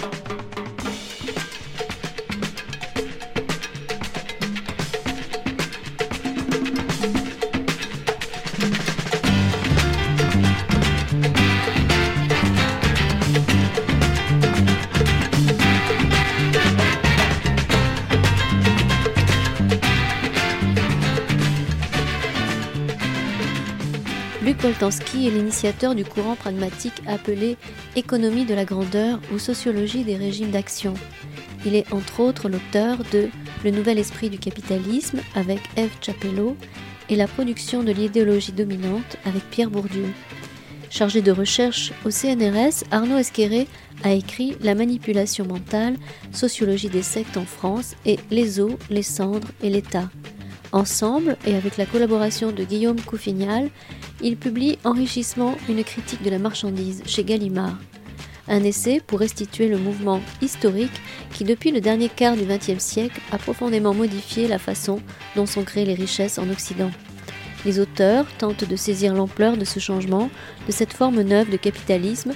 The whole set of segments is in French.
Thank you. Boltanski est l'initiateur du courant pragmatique appelé économie de la grandeur ou sociologie des régimes d'action. Il est entre autres l'auteur de Le nouvel esprit du capitalisme avec Eve Chapello et la production de l'idéologie dominante avec Pierre Bourdieu. Chargé de recherche au CNRS, Arnaud Esqueré a écrit La manipulation mentale, sociologie des sectes en France et Les eaux, les cendres et l'État. Ensemble, et avec la collaboration de Guillaume Couffignal, il publie Enrichissement, une critique de la marchandise chez Gallimard. Un essai pour restituer le mouvement historique qui, depuis le dernier quart du XXe siècle, a profondément modifié la façon dont sont créées les richesses en Occident. Les auteurs tentent de saisir l'ampleur de ce changement, de cette forme neuve de capitalisme,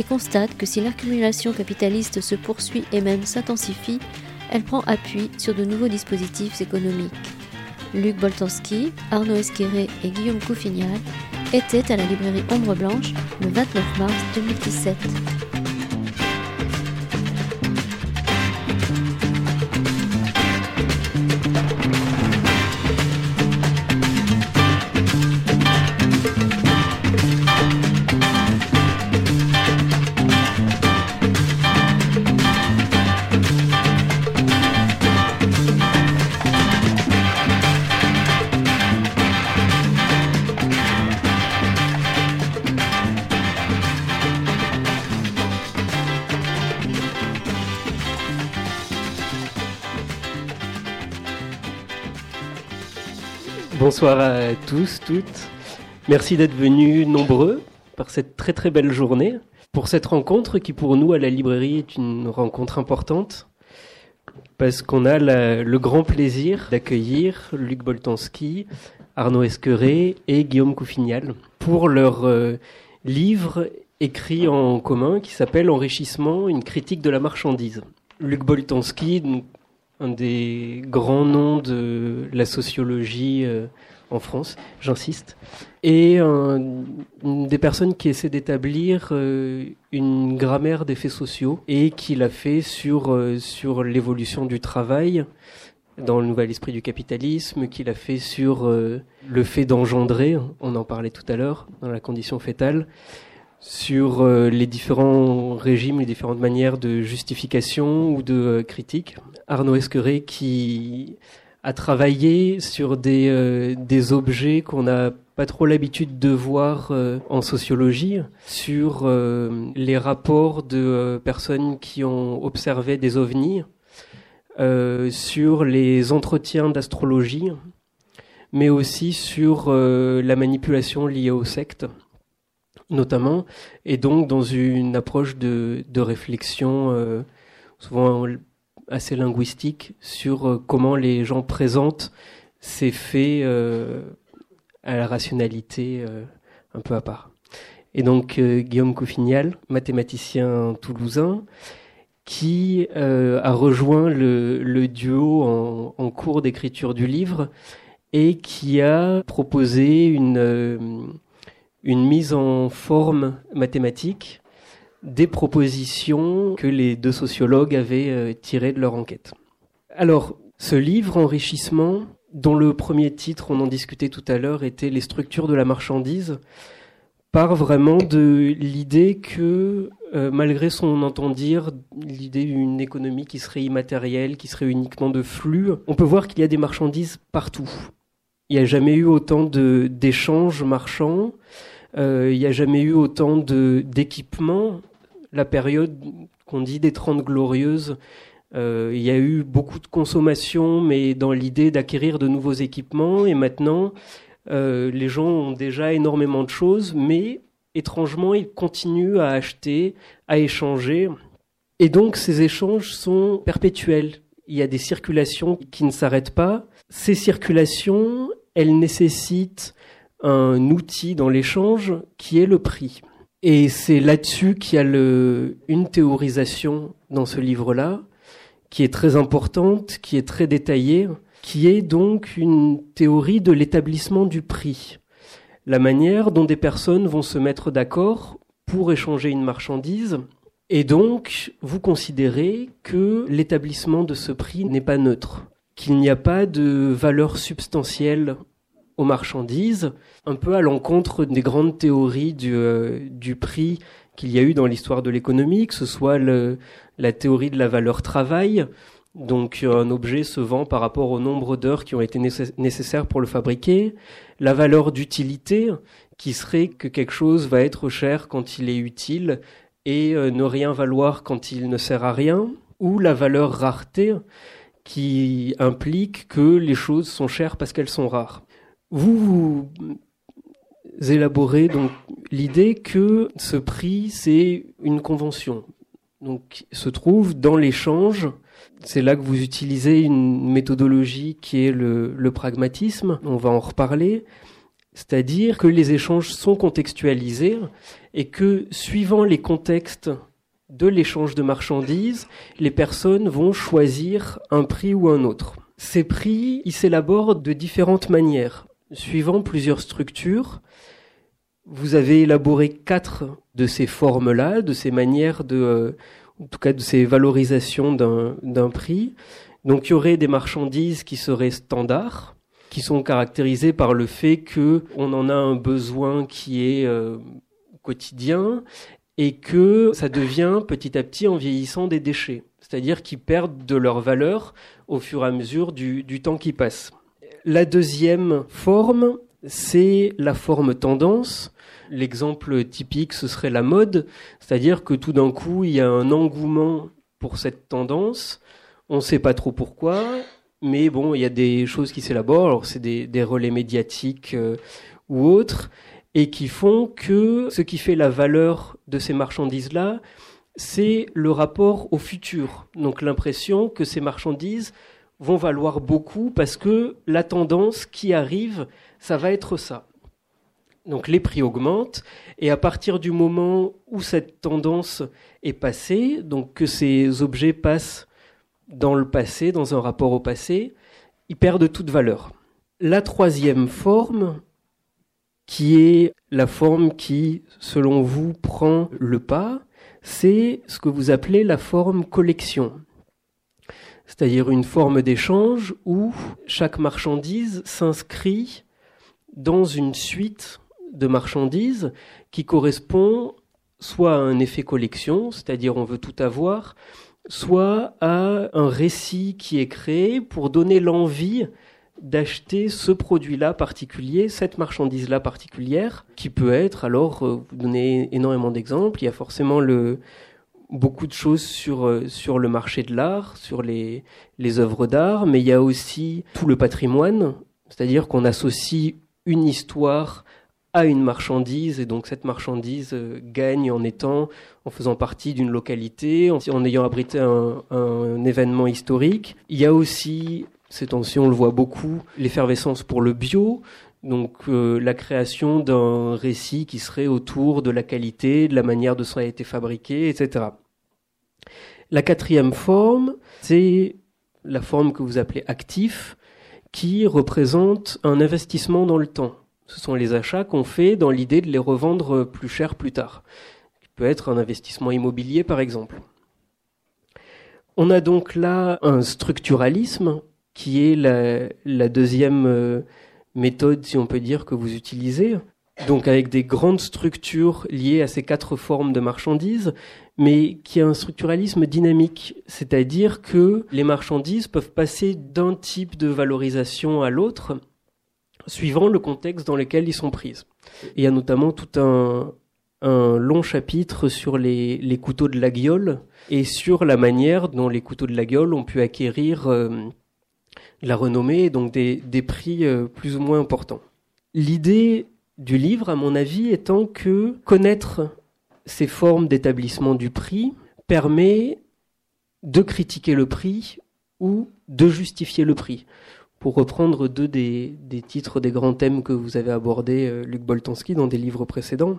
et constatent que si l'accumulation capitaliste se poursuit et même s'intensifie, elle prend appui sur de nouveaux dispositifs économiques. Luc Boltanski, Arnaud Esqueré et Guillaume Couffignal étaient à la librairie Ombre Blanche le 29 mars 2017. Bonsoir à tous, toutes. Merci d'être venus nombreux par cette très très belle journée. Pour cette rencontre qui pour nous à la librairie est une rencontre importante parce qu'on a le grand plaisir d'accueillir Luc Boltanski, Arnaud Esqueré et Guillaume Couffignal pour leur euh, livre écrit en commun qui s'appelle Enrichissement, une critique de la marchandise. Luc Boltanski, un des grands noms de la sociologie euh, en France, j'insiste, et une des personnes qui essaie d'établir euh, une grammaire des faits sociaux et qui l'a fait sur, euh, sur l'évolution du travail dans le nouvel esprit du capitalisme, qu'il a fait sur le fait d'engendrer, on en parlait tout à l'heure, dans la condition fétale, sur les différents régimes, les différentes manières de justification ou de critique. Arnaud Esqueré qui a travaillé sur des, euh, des objets qu'on n'a pas trop l'habitude de voir euh, en sociologie, sur euh, les rapports de personnes qui ont observé des ovnis, sur les entretiens d'astrologie, mais aussi sur la manipulation liée aux sectes notamment, et donc dans une approche de, de réflexion souvent assez linguistique sur euh, comment les gens présentent ces faits euh, à la rationalité euh, un peu à part. Et donc Guillaume Couffignal, mathématicien toulousain, qui a rejoint le, duo en, en cours d'écriture du livre et qui a proposé une, une mise en forme mathématique des propositions que les deux sociologues avaient euh, tirées de leur enquête. Alors, ce livre, Enrichissement, dont le premier titre, on en discutait tout à l'heure, était Les structures de la marchandise, part vraiment de l'idée que, euh, malgré son entend-dire, l'idée d'une économie qui serait immatérielle, qui serait uniquement de flux, on peut voir qu'il y a des marchandises partout. Il n'y a jamais eu autant d'échanges marchands, il n'y a jamais eu autant d'équipements la période qu'on dit des Trente Glorieuses, euh, il y a eu beaucoup de consommation, mais dans l'idée d'acquérir de nouveaux équipements. Et maintenant, euh, les gens ont déjà énormément de choses, mais étrangement, ils continuent à acheter, à échanger. Et donc, ces échanges sont perpétuels. Il y a des circulations qui ne s'arrêtent pas. Ces circulations, elles nécessitent un outil dans l'échange qui est le prix. Et c'est là-dessus qu'il y a une théorisation dans ce livre-là, qui est très importante, qui est très détaillée, qui est donc une théorie de l'établissement du prix. La manière dont des personnes vont se mettre d'accord pour échanger une marchandise. Et donc, vous considérez que l'établissement de ce prix n'est pas neutre, qu'il n'y a pas de valeur substantielle aux marchandises, un peu à l'encontre des grandes théories du, euh, du prix qu'il y a eu dans l'histoire de l'économie, que ce soit la théorie de la valeur travail, donc un objet se vend par rapport au nombre d'heures qui ont été nécessaires pour le fabriquer, la valeur d'utilité, qui serait que quelque chose va être cher quand il est utile et euh, ne rien valoir quand il ne sert à rien, ou la valeur rareté, qui implique que les choses sont chères parce qu'elles sont rares. Vous, élaborez donc l'idée que ce prix, c'est une convention. Donc, se trouve dans l'échange. C'est là que vous utilisez une méthodologie qui est le, le pragmatisme. On va en reparler. C'est-à-dire que les échanges sont contextualisés et que suivant les contextes de l'échange de marchandises, les personnes vont choisir un prix ou un autre. Ces prix, ils s'élaborent de différentes manières suivant plusieurs structures. Vous avez élaboré quatre de ces formes-là, de ces manières de, euh, en tout cas de ces valorisations d'un prix. Donc il y aurait des marchandises qui seraient standards, qui sont caractérisées par le fait que on en a un besoin qui est euh, quotidien et que ça devient petit à petit en vieillissant des déchets, c'est-à-dire qu'ils perdent de leur valeur au fur et à mesure du, du temps qui passe. La deuxième forme, c'est la forme tendance. L'exemple typique, ce serait la mode, c'est-à-dire que tout d'un coup, il y a un engouement pour cette tendance. On ne sait pas trop pourquoi, mais bon, il y a des choses qui s'élaborent. Alors, c'est des, relais médiatiques euh, ou autres, et qui font que ce qui fait la valeur de ces marchandises-là, c'est le rapport au futur. Donc, l'impression que ces marchandises vont valoir beaucoup parce que la tendance qui arrive, ça va être ça. Donc les prix augmentent et à partir du moment où cette tendance est passée, donc que ces objets passent dans le passé, dans un rapport au passé, ils perdent toute valeur. La troisième forme, qui est la forme qui, selon vous, prend le pas, c'est ce que vous appelez la forme collection c'est-à-dire une forme d'échange où chaque marchandise s'inscrit dans une suite de marchandises qui correspond soit à un effet collection, c'est-à-dire on veut tout avoir, soit à un récit qui est créé pour donner l'envie d'acheter ce produit-là particulier, cette marchandise-là particulière, qui peut être, alors, euh, vous donnez énormément d'exemples, il y a forcément le, beaucoup de choses sur, euh, sur le marché de l'art, sur les, les œuvres d'art, mais il y a aussi tout le patrimoine, c'est-à-dire qu'on associe une histoire à une marchandise et donc cette marchandise euh, gagne en étant en faisant partie d'une localité en, ayant abrité un, un, événement historique. Il y a aussi ces tensions on le voit beaucoup l'effervescence pour le bio donc euh, la création d'un récit qui serait autour de la qualité de la manière dont ça a été fabriqué etc la quatrième forme, c'est la forme que vous appelez actif, qui représente un investissement dans le temps. Ce sont les achats qu'on fait dans l'idée de les revendre plus cher plus tard. Il peut être un investissement immobilier, par exemple. On a donc là un structuralisme qui est la, la deuxième euh, méthode, si on peut dire, que vous utilisez, donc avec des grandes structures liées à ces quatre formes de marchandises, mais qui a un structuralisme dynamique, c'est-à-dire que les marchandises peuvent passer d'un type de valorisation à l'autre suivant le contexte dans lequel ils sont prises. il y a notamment tout un, long chapitre sur les, couteaux de la guiole et sur la manière dont les couteaux de la guiole ont pu acquérir euh, la renommée et donc des, prix euh, plus ou moins importants. L'idée du livre, à mon avis, étant que connaître ces formes d'établissement du prix permet de critiquer le prix ou de justifier le prix. Pour reprendre deux des, titres des grands thèmes que vous avez abordés, euh, Luc Boltanski, dans des livres précédents.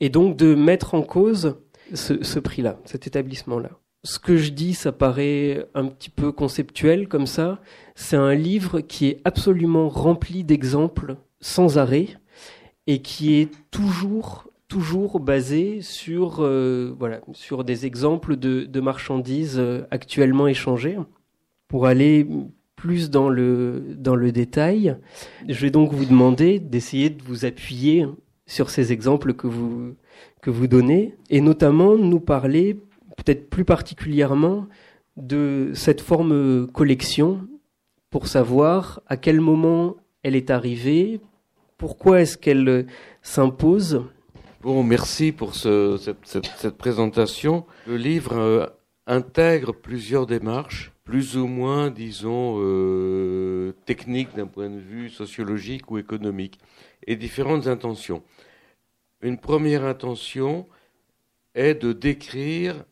et donc de mettre en cause ce, prix-là, cet établissement-là. Ce que je dis, ça paraît un petit peu conceptuel comme ça. C'est un livre qui est absolument rempli d'exemples sans arrêt et qui est toujours toujours basé sur euh, voilà sur des exemples de, de marchandises euh, actuellement échangées. Pour aller plus dans le dans le détail je vais donc vous demander d'essayer de vous appuyer sur ces exemples que vous que vous donnez et notamment nous parler peut-être plus particulièrement de cette forme collection pour savoir à quel moment elle est arrivée pourquoi est-ce qu'elle s'impose Bon, merci pour cette, présentation. Le livre euh, intègre plusieurs démarches, plus ou moins, disons, euh, techniques d'un point de vue sociologique ou économique, et différentes intentions. Une première intention est de décrire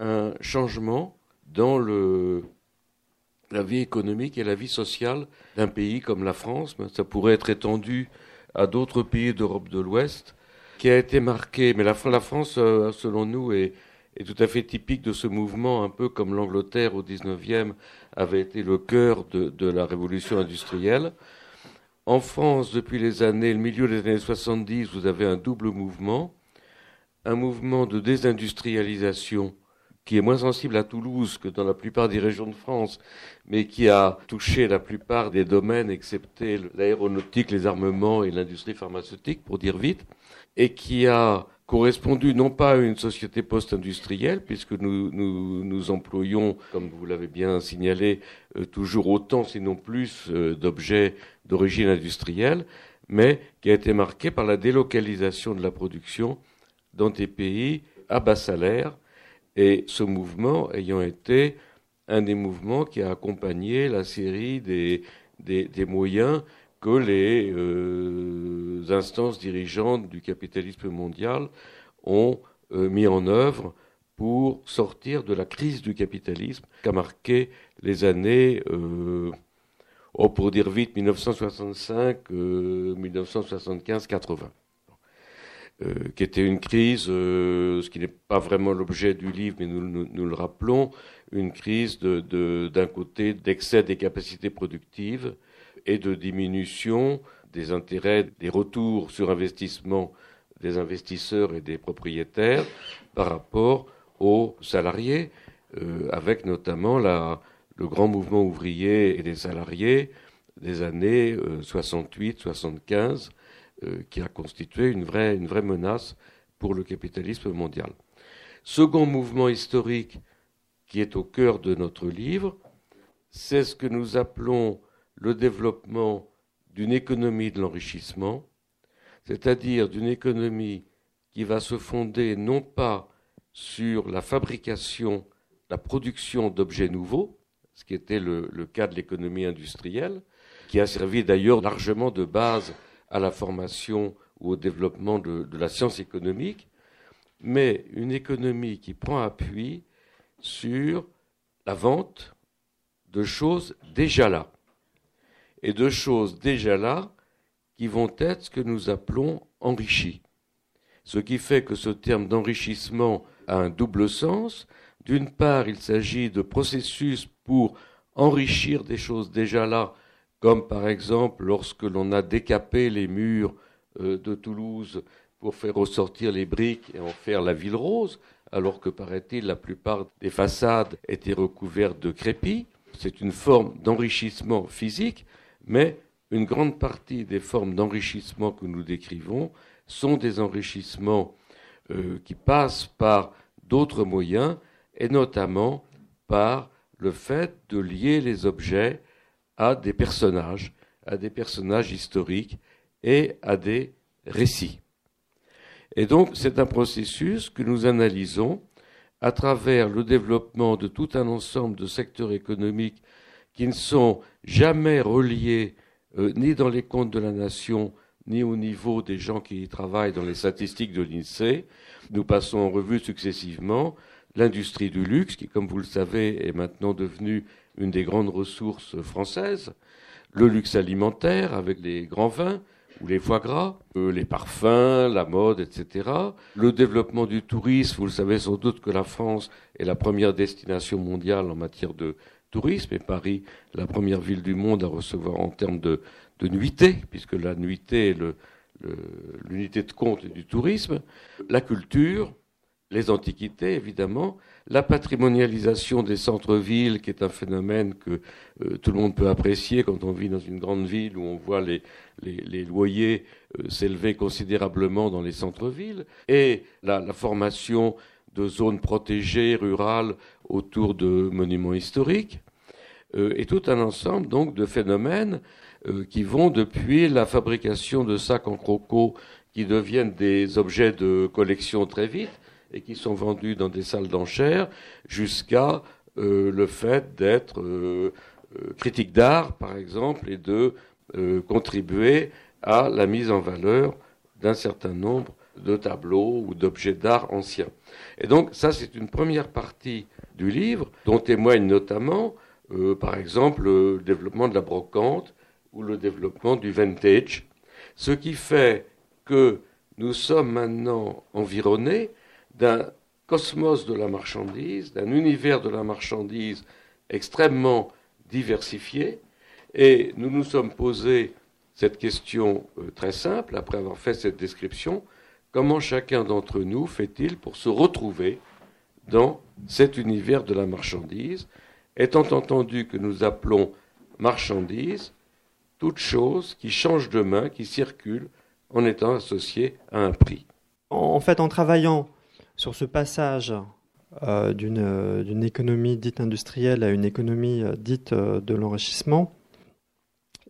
un changement dans la vie économique et la vie sociale d'un pays comme la France. Ça pourrait être étendu à d'autres pays d'Europe de l'Ouest qui a été marqué, mais la, France, euh, selon nous, est, tout à fait typique de ce mouvement, un peu comme l'Angleterre au XIXe avait été le cœur de, la révolution industrielle. En France, depuis les années, le milieu des années 70, vous avez un double mouvement. Un mouvement de désindustrialisation qui est moins sensible à Toulouse que dans la plupart des régions de France, mais qui a touché la plupart des domaines, excepté l'aéronautique, les armements et l'industrie pharmaceutique, pour dire vite et qui a correspondu non pas à une société post-industrielle, puisque nous, nous, nous, employons, comme vous l'avez bien signalé, euh, toujours autant, sinon plus, euh, d'objets d'origine industrielle, mais qui a été marqué par la délocalisation de la production dans des pays à bas salaire, et ce mouvement ayant été un des mouvements qui a accompagné la série des, des, des moyens que les euh, instances dirigeantes du capitalisme mondial ont euh, mis en œuvre pour sortir de la crise du capitalisme qu'a marqué les années, euh, oh, pour dire vite, 1965, 1975, 80. qui était une crise, ce qui n'est pas vraiment l'objet du livre, mais nous, le rappelons, une crise d'un côté d'excès des capacités productives et de diminution des intérêts, des retours sur investissement des investisseurs et des propriétaires par rapport aux salariés, euh, avec notamment la, le grand mouvement ouvrier et des salariés des années 68-75, euh, euh, qui a constitué une vraie, une vraie menace pour le capitalisme mondial. Second mouvement historique qui est au cœur de notre livre, c'est ce que nous appelons le développement d'une économie de l'enrichissement, c'est-à-dire d'une économie qui va se fonder non pas sur la fabrication, la production d'objets nouveaux, ce qui était le, cas de l'économie industrielle, qui a servi d'ailleurs largement de base à la formation ou au développement de la science économique, mais une économie qui prend appui sur la vente de choses déjà là et de choses déjà là qui vont être ce que nous appelons enrichis. Ce qui fait que ce terme d'enrichissement a un double sens. D'une part, il s'agit de processus pour enrichir des choses déjà là, comme par exemple lorsque l'on a décapé les murs euh, de Toulouse pour faire ressortir les briques et en faire la ville rose, alors que paraît-il la plupart des façades étaient recouvertes de crépis. C'est une forme d'enrichissement physique, mais une grande partie des formes d'enrichissement que nous décrivons sont des enrichissements euh, qui passent par d'autres moyens, et notamment par le fait de lier les objets à des personnages, à des personnages historiques et à des récits. Et donc c'est un processus que nous analysons à travers le développement de tout un ensemble de secteurs économiques qui ne sont jamais reliés euh, ni dans les comptes de la nation, ni au niveau des gens qui y travaillent dans les statistiques de l'INSEE. Nous passons en revue successivement l'industrie du luxe, qui, comme vous le savez, est maintenant devenue une des grandes ressources françaises, le luxe alimentaire avec les grands vins, ou les foie gras, euh, les parfums, la mode, etc. Le développement du tourisme, vous le savez sans doute que la France est la première destination mondiale en matière de tourisme et Paris la première ville du monde à recevoir en termes de, de puisque la nuitée est l'unité de compte du tourisme. La culture, les antiquités, évidemment, la patrimonialisation des centres-villes, qui est un phénomène que euh, tout le monde peut apprécier quand on vit dans une grande ville où on voit les, loyers euh, s'élever considérablement dans les centres-villes, et la, formation de zones protégées rurales autour de monuments historiques, euh, et tout un ensemble donc de phénomènes qui vont depuis la fabrication de sacs en croco qui deviennent des objets de collection très vite, et qui sont vendus dans des salles d'enchères, jusqu'à euh, le fait d'être euh, euh, critique d'art, par exemple, et de contribuer à la mise en valeur d'un certain nombre de tableaux ou d'objets d'art anciens. Et donc ça, c'est une première partie du livre, dont témoigne notamment, par exemple, le développement de la brocante ou le développement du vintage, ce qui fait que nous sommes maintenant environnés d'un cosmos de la marchandise, d'un univers de la marchandise extrêmement diversifié, et nous nous sommes posé cette question euh, très simple, après avoir fait cette description, comment chacun d'entre nous fait-il pour se retrouver dans cet univers de la marchandise, étant entendu que nous appelons marchandise toute chose qui change de main, qui circule en étant associée à un prix. En fait, en travaillant sur ce passage euh, d'une économie dite industrielle à une économie euh, dite euh, de l'enrichissement,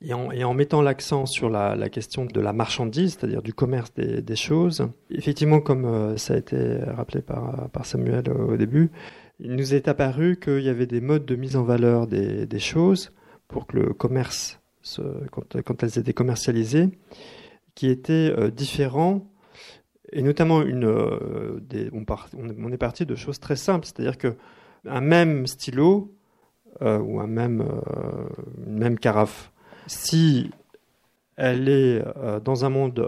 et en, mettant l'accent sur la, question de la marchandise, c'est-à-dire du commerce des, choses, effectivement, comme ça a été rappelé par, Samuel au début, il nous est apparu qu'il y avait des modes de mise en valeur des, choses pour que le commerce, quand, elles étaient commercialisées, qui étaient différents. Et notamment une, euh, on, est parti de choses très simples, c'est-à-dire que un même stylo euh, ou un même, euh, une même carafe, si elle est dans un monde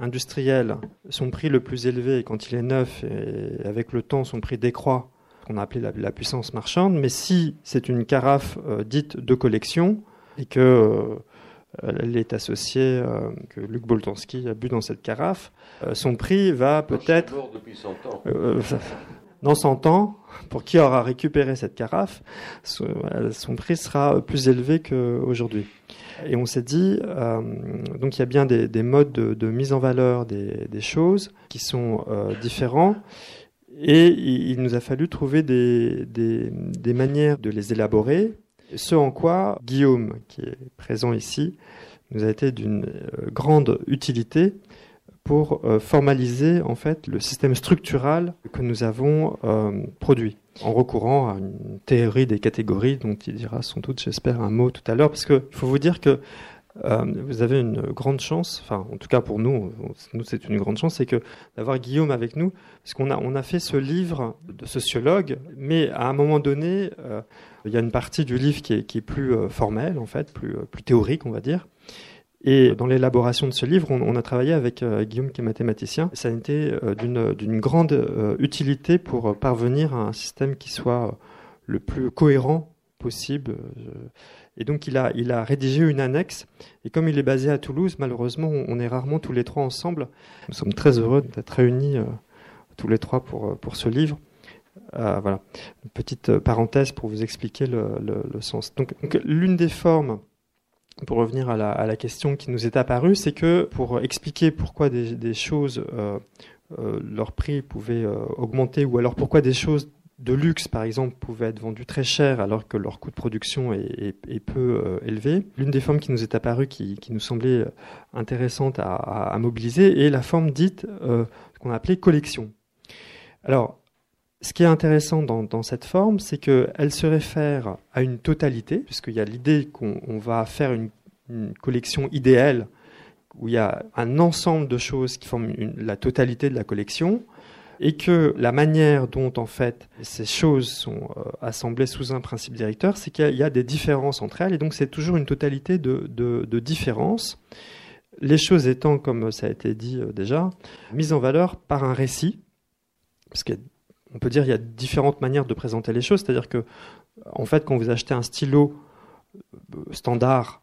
industriel, son prix le plus élevé quand il est neuf et avec le temps son prix décroît, qu'on a appelé la, puissance marchande, mais si c'est une carafe dite de collection et que elle est associée, euh, que Luc Boltanski a bu dans cette carafe. Euh, son prix va peut-être... depuis 100 ans. Euh, dans 100 ans, pour qui aura récupéré cette carafe, son prix sera plus élevé qu'aujourd'hui. Et on s'est dit, donc il y a bien des, modes de, mise en valeur des, choses qui sont différents. Et il, nous a fallu trouver des, des manières de les élaborer ce en quoi Guillaume, qui est présent ici, nous a été d'une euh, grande utilité pour euh, formaliser en fait le système structural que nous avons euh, produit en recourant à une théorie des catégories dont il dira sans doute j'espère un mot tout à l'heure parce qu'il faut vous dire que vous avez une grande chance, enfin en tout cas pour nous, nous c'est une grande chance, c'est que d'avoir Guillaume avec nous, parce qu'on a on a fait ce livre de sociologue, mais à un moment donné, il y a une partie du livre qui est, plus euh, formelle, en fait, plus, euh, plus théorique, on va dire. Et dans l'élaboration de ce livre, on, a travaillé avec euh, Guillaume, qui est mathématicien. Ça a été d'une grande utilité pour parvenir à un système qui soit le plus cohérent possible. Et donc, il a, rédigé une annexe. Et comme il est basé à Toulouse, malheureusement, on est rarement tous les trois ensemble. Nous sommes très heureux d'être réunis tous les trois pour, pour ce livre. Euh, voilà, une petite parenthèse pour vous expliquer le, sens. Donc, l'une des formes, pour revenir à la, question qui nous est apparue, c'est que pour expliquer pourquoi des, choses, euh, euh, leur prix pouvait augmenter, ou alors pourquoi des choses de luxe, par exemple, pouvaient être vendues très cher alors que leur coût de production est, peu élevé. L'une des formes qui nous est apparue, qui, nous semblait intéressante à, à, mobiliser, est la forme dite qu'on a appelée collection. Alors, ce qui est intéressant dans, cette forme, c'est qu'elle se réfère à une totalité, puisqu'il y a l'idée qu'on va faire une, collection idéale où il y a un ensemble de choses qui forment la totalité de la collection, et que la manière dont en fait ces choses sont euh, assemblées sous un principe directeur, c'est qu'il y, a des différences entre elles, et donc c'est toujours une totalité de, différences. Les choses étant, comme ça a été dit déjà, mises en valeur par un récit, parce qu'on peut dire qu'il y a différentes manières de présenter les choses, c'est-à-dire que, en fait, quand vous achetez un stylo standard,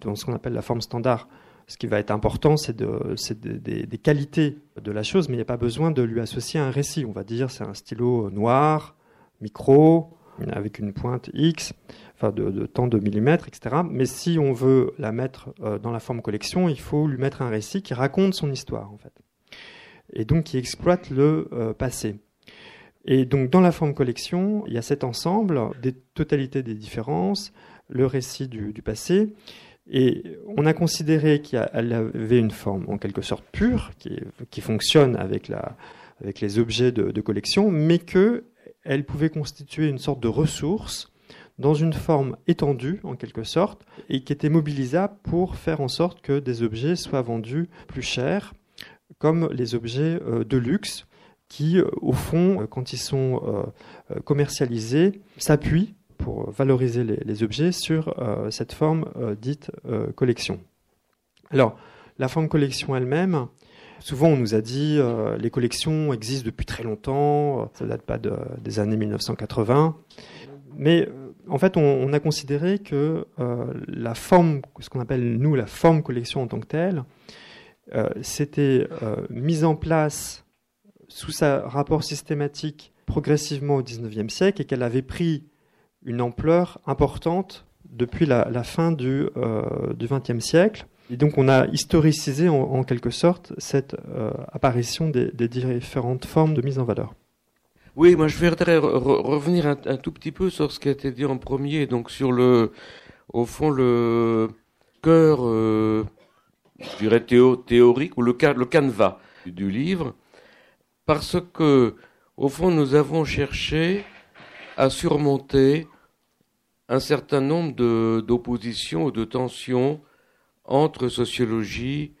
dans ce qu'on appelle la forme standard, ce qui va être important, c'est des qualités de la chose, mais il n'y a pas besoin de lui associer un récit. On va dire c'est un stylo noir, micro, avec une pointe X, enfin de, de tant de millimètres, etc. Mais si on veut la mettre euh, dans la forme collection, il faut lui mettre un récit qui raconte son histoire, en fait. Et donc qui exploite le euh, passé. Et donc dans la forme collection, il y a cet ensemble des totalités des différences, le récit du, passé, et on a considéré qu'elle avait une forme en quelque sorte pure, qui, fonctionne avec, les objets de, collection, mais qu'elle pouvait constituer une sorte de ressource dans une forme étendue, en quelque sorte, et qui était mobilisable pour faire en sorte que des objets soient vendus plus cher, comme les objets euh, de luxe, qui, euh, au fond, quand ils sont euh, commercialisés, s'appuient pour valoriser les, objets sur euh, cette forme euh, dite euh, collection. Alors, la forme collection elle-même, souvent on nous a dit les collections existent depuis très longtemps, ça ne date pas des années 1980, mais en fait on, a considéré que la forme, ce qu'on appelle nous la forme collection en tant que telle, s'était mise en place sous sa rapport systématique progressivement au XIXe siècle et qu'elle avait pris une ampleur importante depuis la, fin du XXe euh, siècle. Et donc on a historicisé en, quelque sorte cette euh, apparition des, différentes formes de mise en valeur. Oui, moi je voudrais revenir un, tout petit peu sur ce qui a été dit en premier, donc sur le, au fond, le cœur, euh, je dirais théorique, ou le, le canevas du livre, parce que, au fond, nous avons cherché à surmonter un certain nombre d'oppositions ou de tensions entre sociologie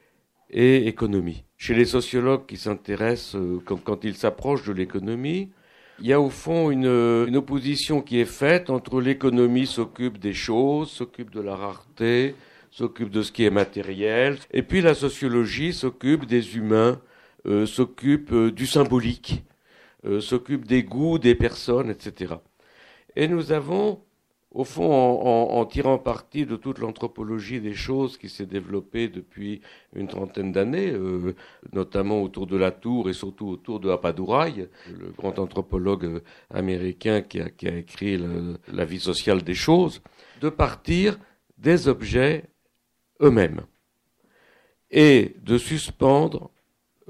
et économie. Chez les sociologues qui s'intéressent, euh, quand, ils s'approchent de l'économie, il y a au fond une, une opposition qui est faite entre l'économie s'occupe des choses, s'occupe de la rareté, s'occupe de ce qui est matériel, et puis la sociologie s'occupe des humains, euh, s'occupe euh, du symbolique, s'occupe des goûts des personnes, etc. Et nous avons, au fond, en, tirant parti de toute l'anthropologie des choses qui s'est développée depuis une trentaine d'années, euh, notamment autour de la tour et surtout autour de Apadurai, le grand anthropologue américain qui a, écrit La vie sociale des choses, de partir des objets eux-mêmes et de suspendre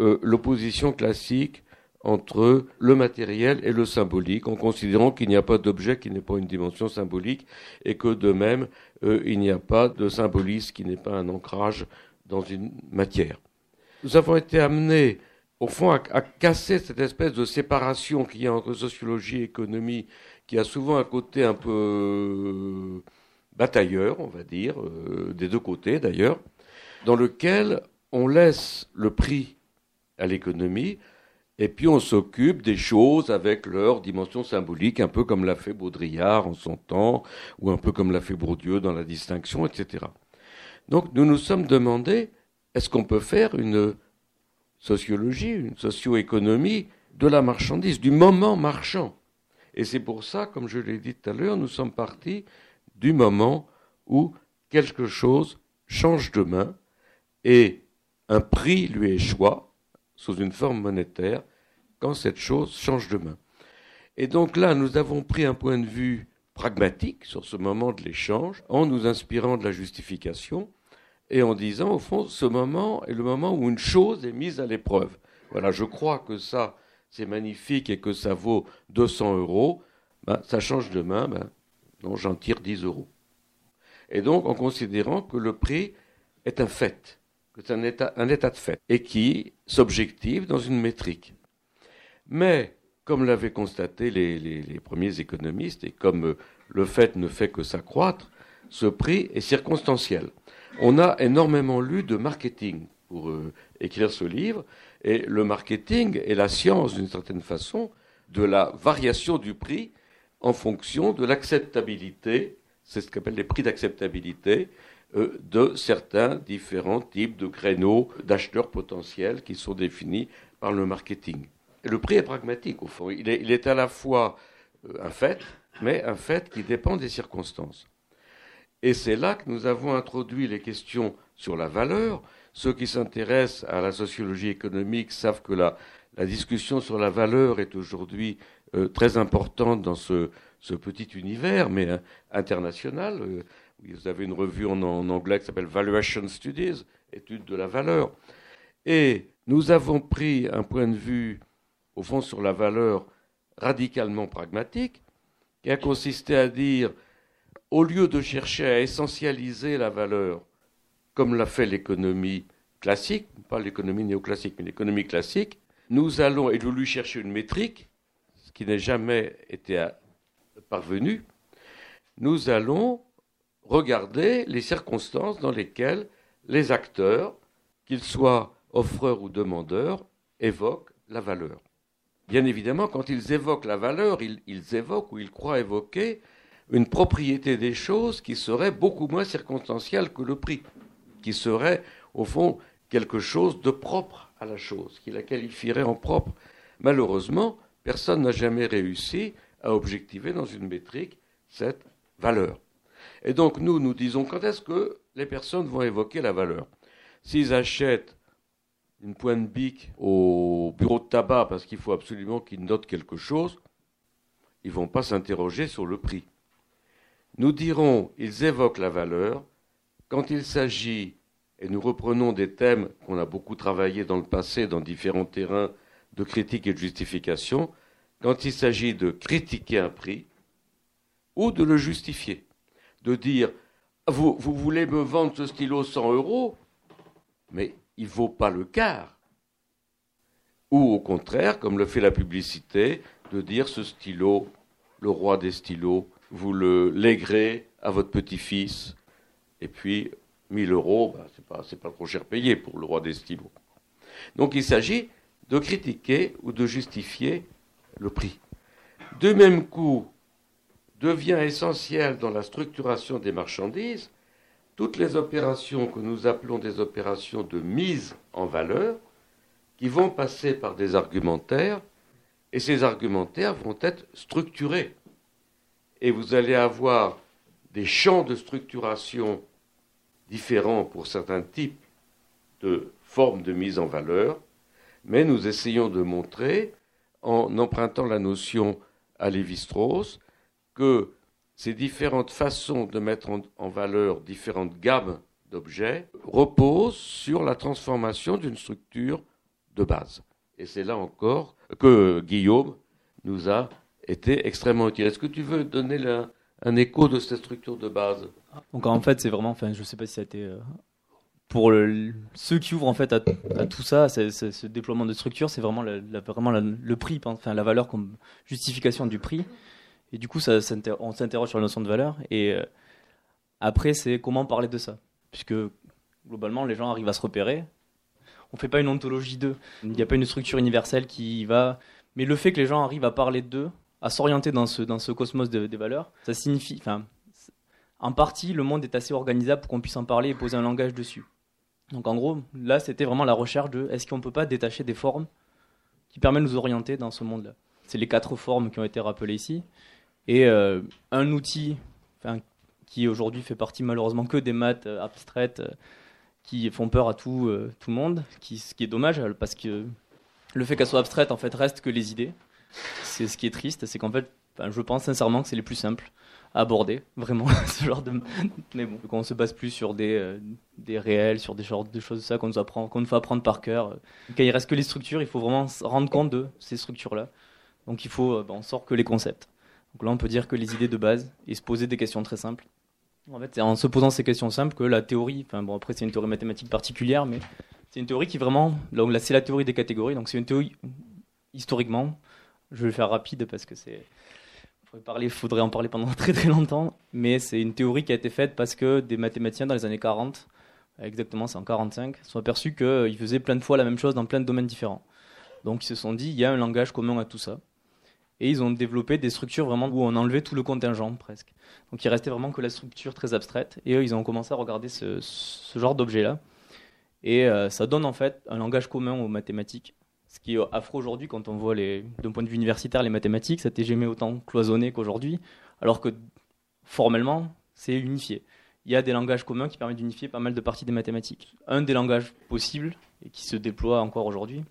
euh, l'opposition classique entre le matériel et le symbolique, en considérant qu'il n'y a pas d'objet qui n'ait pas une dimension symbolique, et que de même, euh, il n'y a pas de symbolisme qui n'ait pas un ancrage dans une matière. Nous avons été amenés, au fond, à, casser cette espèce de séparation qu'il y a entre sociologie et économie, qui a souvent un côté un peu euh, batailleur, on va dire, des deux côtés d'ailleurs, dans lequel on laisse le prix à l'économie, et puis on s'occupe des choses avec leur dimension symbolique, un peu comme l'a fait Baudrillard en son temps, ou un peu comme l'a fait Bourdieu dans la distinction, etc. Donc nous nous sommes demandé, est-ce qu'on peut faire une sociologie, une socio-économie de la marchandise, du moment marchand? Et c'est pour ça, comme je l'ai dit tout à l'heure, nous sommes partis du moment où quelque chose change de main et un prix lui échoit sous une forme monétaire quand cette chose change de main. Et donc là, nous avons pris un point de vue pragmatique sur ce moment de l'échange, en nous inspirant de la justification et en disant, au fond, ce moment est le moment où une chose est mise à l'épreuve. Voilà, je crois que ça, c'est magnifique et que ça vaut 200 euros. Ben, ça change de main, ben, non, j'en tire 10 euros. Et donc, en considérant que le prix est un fait, c'est un état, de fait, et qui s'objective dans une métrique. Mais, comme l'avaient constaté les, premiers économistes, et comme euh, le fait ne fait que s'accroître, ce prix est circonstanciel. On a énormément lu de marketing pour euh, écrire ce livre, et le marketing est la science, d'une certaine façon, de la variation du prix en fonction de l'acceptabilité, c'est ce qu'appelle les prix d'acceptabilité, de certains différents types de créneaux d'acheteurs potentiels qui sont définis par le marketing. Et le prix est pragmatique, au fond. Il est, à la fois euh, un fait, mais un fait qui dépend des circonstances. Et c'est là que nous avons introduit les questions sur la valeur. Ceux qui s'intéressent à la sociologie économique savent que la, discussion sur la valeur est aujourd'hui euh, très importante dans ce, petit univers, mais euh, international. Euh, vous avez une revue en, anglais qui s'appelle Valuation Studies, étude de la valeur. Et nous avons pris un point de vue, au fond, sur la valeur radicalement pragmatique, qui a consisté à dire au lieu de chercher à essentialiser la valeur, comme l'a fait l'économie classique, pas l'économie néoclassique, mais l'économie classique, nous allons, et de lui chercher une métrique, ce qui n'a jamais été parvenu, nous allons regarder les circonstances dans lesquelles les acteurs, qu'ils soient offreurs ou demandeurs, évoquent la valeur. Bien évidemment, quand ils évoquent la valeur, ils, ils évoquent ou ils croient évoquer une propriété des choses qui serait beaucoup moins circonstancielle que le prix, qui serait au fond quelque chose de propre à la chose, qui la qualifierait en propre. Malheureusement, personne n'a jamais réussi à objectiver dans une métrique cette valeur. Et donc nous, nous disons quand est-ce que les personnes vont évoquer la valeur? S'ils achètent une pointe bic au bureau de tabac parce qu'il faut absolument qu'ils notent quelque chose, ils ne vont pas s'interroger sur le prix. Nous dirons, ils évoquent la valeur. Quand il s'agit, et nous reprenons des thèmes qu'on a beaucoup travaillés dans le passé dans différents terrains de critique et de justification, quand il s'agit de critiquer un prix ou de le justifier, de dire vous, vous voulez me vendre ce stylo 100 euros, mais il ne vaut pas le quart. Ou au contraire, comme le fait la publicité, de dire ce stylo, le roi des stylos, vous le léguerez à votre petit-fils, et puis 1000 euros, ben, c'est pas, pas trop cher payé pour le roi des stylos. Donc il s'agit de critiquer ou de justifier le prix. De même coup, devient essentiel dans la structuration des marchandises. Toutes les opérations que nous appelons des opérations de mise en valeur, qui vont passer par des argumentaires, et ces argumentaires vont être structurés. Et vous allez avoir des champs de structuration différents pour certains types de formes de mise en valeur, mais nous essayons de montrer, en empruntant la notion à Lévi-Strauss, que ces différentes façons de mettre en, valeur différentes gammes d'objets reposent sur la transformation d'une structure de base. Et c'est là encore que Guillaume nous a était extrêmement utile. Est-ce que tu veux donner un écho de cette structure de base? Donc en fait, c'est vraiment, enfin, je ne sais pas si ça a été euh, pour ceux qui ouvrent en fait à, tout ça, ce déploiement de structure, c'est vraiment, vraiment le prix, enfin la valeur comme justification du prix. Et du coup, on s'interroge sur la notion de valeur. Et euh, après, c'est comment parler de ça, puisque globalement, les gens arrivent à se repérer. On ne fait pas une ontologie d'eux. Il n'y a pas une structure universelle qui va. Mais le fait que les gens arrivent à parler d'eux, à s'orienter dans ce, cosmos des valeurs, ça signifie, en partie, le monde est assez organisable pour qu'on puisse en parler et poser un langage dessus. Donc en gros, là, c'était vraiment la recherche de est-ce qu'on ne peut pas détacher des formes qui permettent de nous orienter dans ce monde-là. C'est les quatre formes qui ont été rappelées ici. Et euh, un outil qui aujourd'hui fait partie malheureusement que des maths euh, abstraites euh, qui font peur à tout, tout le monde, ce qui est dommage parce que le fait qu'elles soient abstraites en fait reste que les idées. C'est ce qui est triste, c'est qu'en fait, je pense sincèrement que c'est les plus simples à aborder, vraiment, ce genre de. Mais bon, quand on se base plus sur des, euh, des réels, sur des, genres, de choses ça qu'on nous apprend, qu'on faut apprendre par cœur. Quand il reste que les structures, il faut vraiment se rendre compte de ces structures-là. Donc il faut, ben, on sort que les concepts. Donc là, on peut dire que les idées de base et se poser des questions très simples. En fait, c'est en se posant ces questions simples que la théorie, enfin bon, après c'est une théorie mathématique particulière, mais c'est une théorie qui vraiment, là c'est la théorie des catégories, donc c'est une théorie historiquement je vais le faire rapide parce que c'est. Il faudrait en parler pendant très très longtemps, mais c'est une théorie qui a été faite parce que des mathématiciens dans les années 40, exactement c'est en 45, sont aperçus qu'ils faisaient plein de fois la même chose dans plein de domaines différents. Donc ils se sont dit, il y a un langage commun à tout ça. Et ils ont développé des structures vraiment où on enlevait tout le contingent presque. Donc il restait vraiment que la structure très abstraite. Et eux, ils ont commencé à regarder ce, genre d'objet-là. Et euh, ça donne en fait un langage commun aux mathématiques. Ce qui est affreux aujourd'hui quand on voit d'un point de vue universitaire les mathématiques, ça n'était jamais autant cloisonné qu'aujourd'hui. Alors que formellement, c'est unifié. Il y a des langages communs qui permettent d'unifier pas mal de parties des mathématiques. Un des langages possibles, et qui se déploie encore aujourd'hui,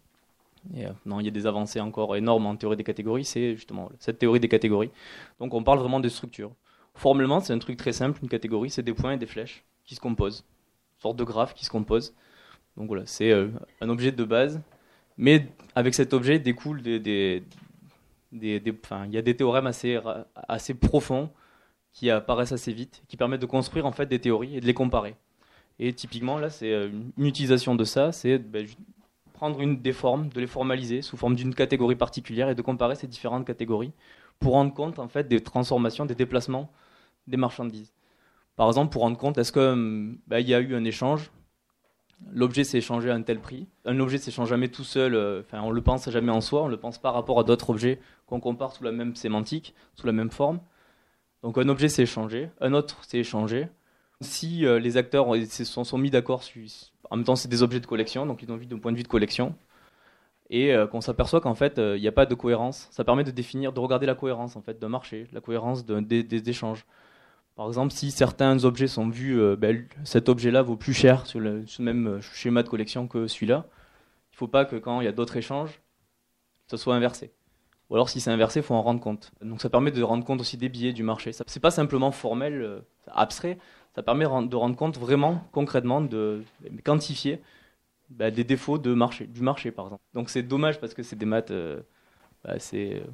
euh, non, il y a des avancées encore énormes en théorie des catégories, c'est justement cette théorie des catégories. Donc on parle vraiment de structure. Formellement, c'est un truc très simple, une catégorie, c'est des points et des flèches qui se composent, une sorte de graphe qui se compose. Donc voilà, c'est euh, un objet de base, mais avec cet objet découle des, des, des, il y a des théorèmes assez, profonds qui apparaissent assez vite, qui permettent de construire en fait des théories et de les comparer. Et typiquement là, c'est euh, une utilisation de ça, c'est ben, prendre une des formes, de les formaliser sous forme d'une catégorie particulière et de comparer ces différentes catégories pour rendre compte en fait des transformations, des déplacements des marchandises. Par exemple, pour rendre compte, est-ce qu'il bah, y a eu un échange L'objet s'est échangé à un tel prix. Un objet s'échange jamais tout seul, euh, enfin, on le pense jamais en soi, on le pense par rapport à d'autres objets qu'on compare sous la même sémantique, sous la même forme. Donc un objet s'est échangé, un autre s'est échangé. Si euh, les acteurs se sont, mis d'accord en même temps, c'est des objets de collection, donc ils ont vu d'un point de vue de collection. Et euh, qu'on s'aperçoit qu'en fait, euh, il n'y a pas de cohérence. Ça permet de définir, de regarder la cohérence en fait d'un marché, la cohérence des, échanges. Par exemple, si certains objets sont vus, ben, cet objet-là vaut plus cher sur le, même schéma de collection que celui-là. Il ne faut pas que quand il y a d'autres échanges, ce soit inversé. Ou alors, si c'est inversé, il faut en rendre compte. Donc, ça permet de rendre compte aussi des billets du marché. Ce n'est pas simplement formel, abstrait ça permet de rendre compte vraiment, concrètement, de quantifier bah, des défauts du marché, par exemple. Donc c'est dommage parce que c'est des maths. Euh, bah,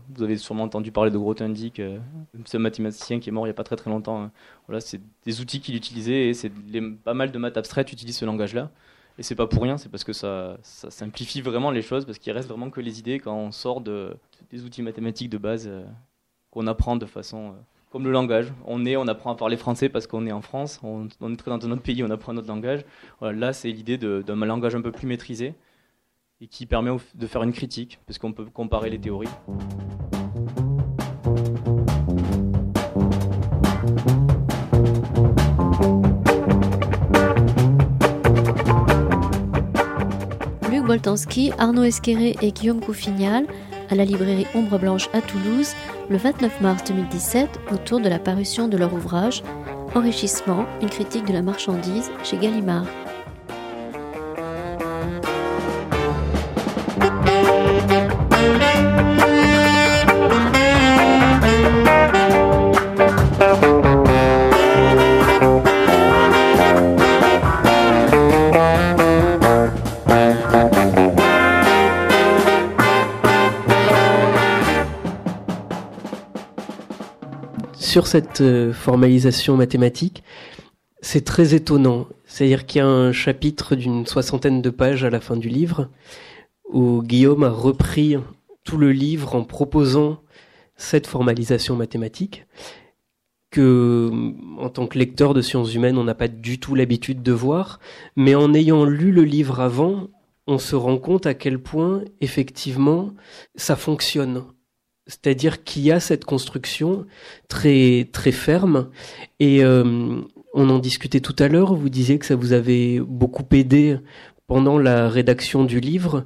vous avez sûrement entendu parler de Grothendieck, euh, ce mathématicien qui est mort il n'y a pas très très longtemps. Hein. Voilà, c'est des outils qu'il utilisait et c'est pas mal de maths abstraites utilisent ce langage-là. Et c'est pas pour rien, c'est parce que ça, simplifie vraiment les choses, parce qu'il reste vraiment que les idées quand on sort de, des outils mathématiques de base euh, qu'on apprend de façon comme le langage. On apprend à parler français parce qu'on est en France, on, est dans un autre pays, on apprend notre langage. là, c'est l'idée d'un langage un peu plus maîtrisé et qui permet de faire une critique, parce qu'on peut comparer les théories. Luc Boltanski, Arnaud Esqueré et Guillaume Couffignal à la librairie Ombre Blanche à Toulouse le 29 mars 2017 autour de la parution de leur ouvrage Enrichissement, une critique de la marchandise chez Gallimard. Sur cette euh, formalisation mathématique, c'est très étonnant. C'est-à-dire qu'il y a un chapitre d'une soixantaine de pages à la fin du livre où Guillaume a repris tout le livre en proposant cette formalisation mathématique que, en tant que lecteur de sciences humaines, on n'a pas du tout l'habitude de voir, mais en ayant lu le livre avant, on se rend compte à quel point, effectivement, ça fonctionne. C'est-à-dire qu'il y a cette construction très très ferme. Et euh, on en discutait tout à l'heure. Vous disiez que ça vous avait beaucoup aidé pendant la rédaction du livre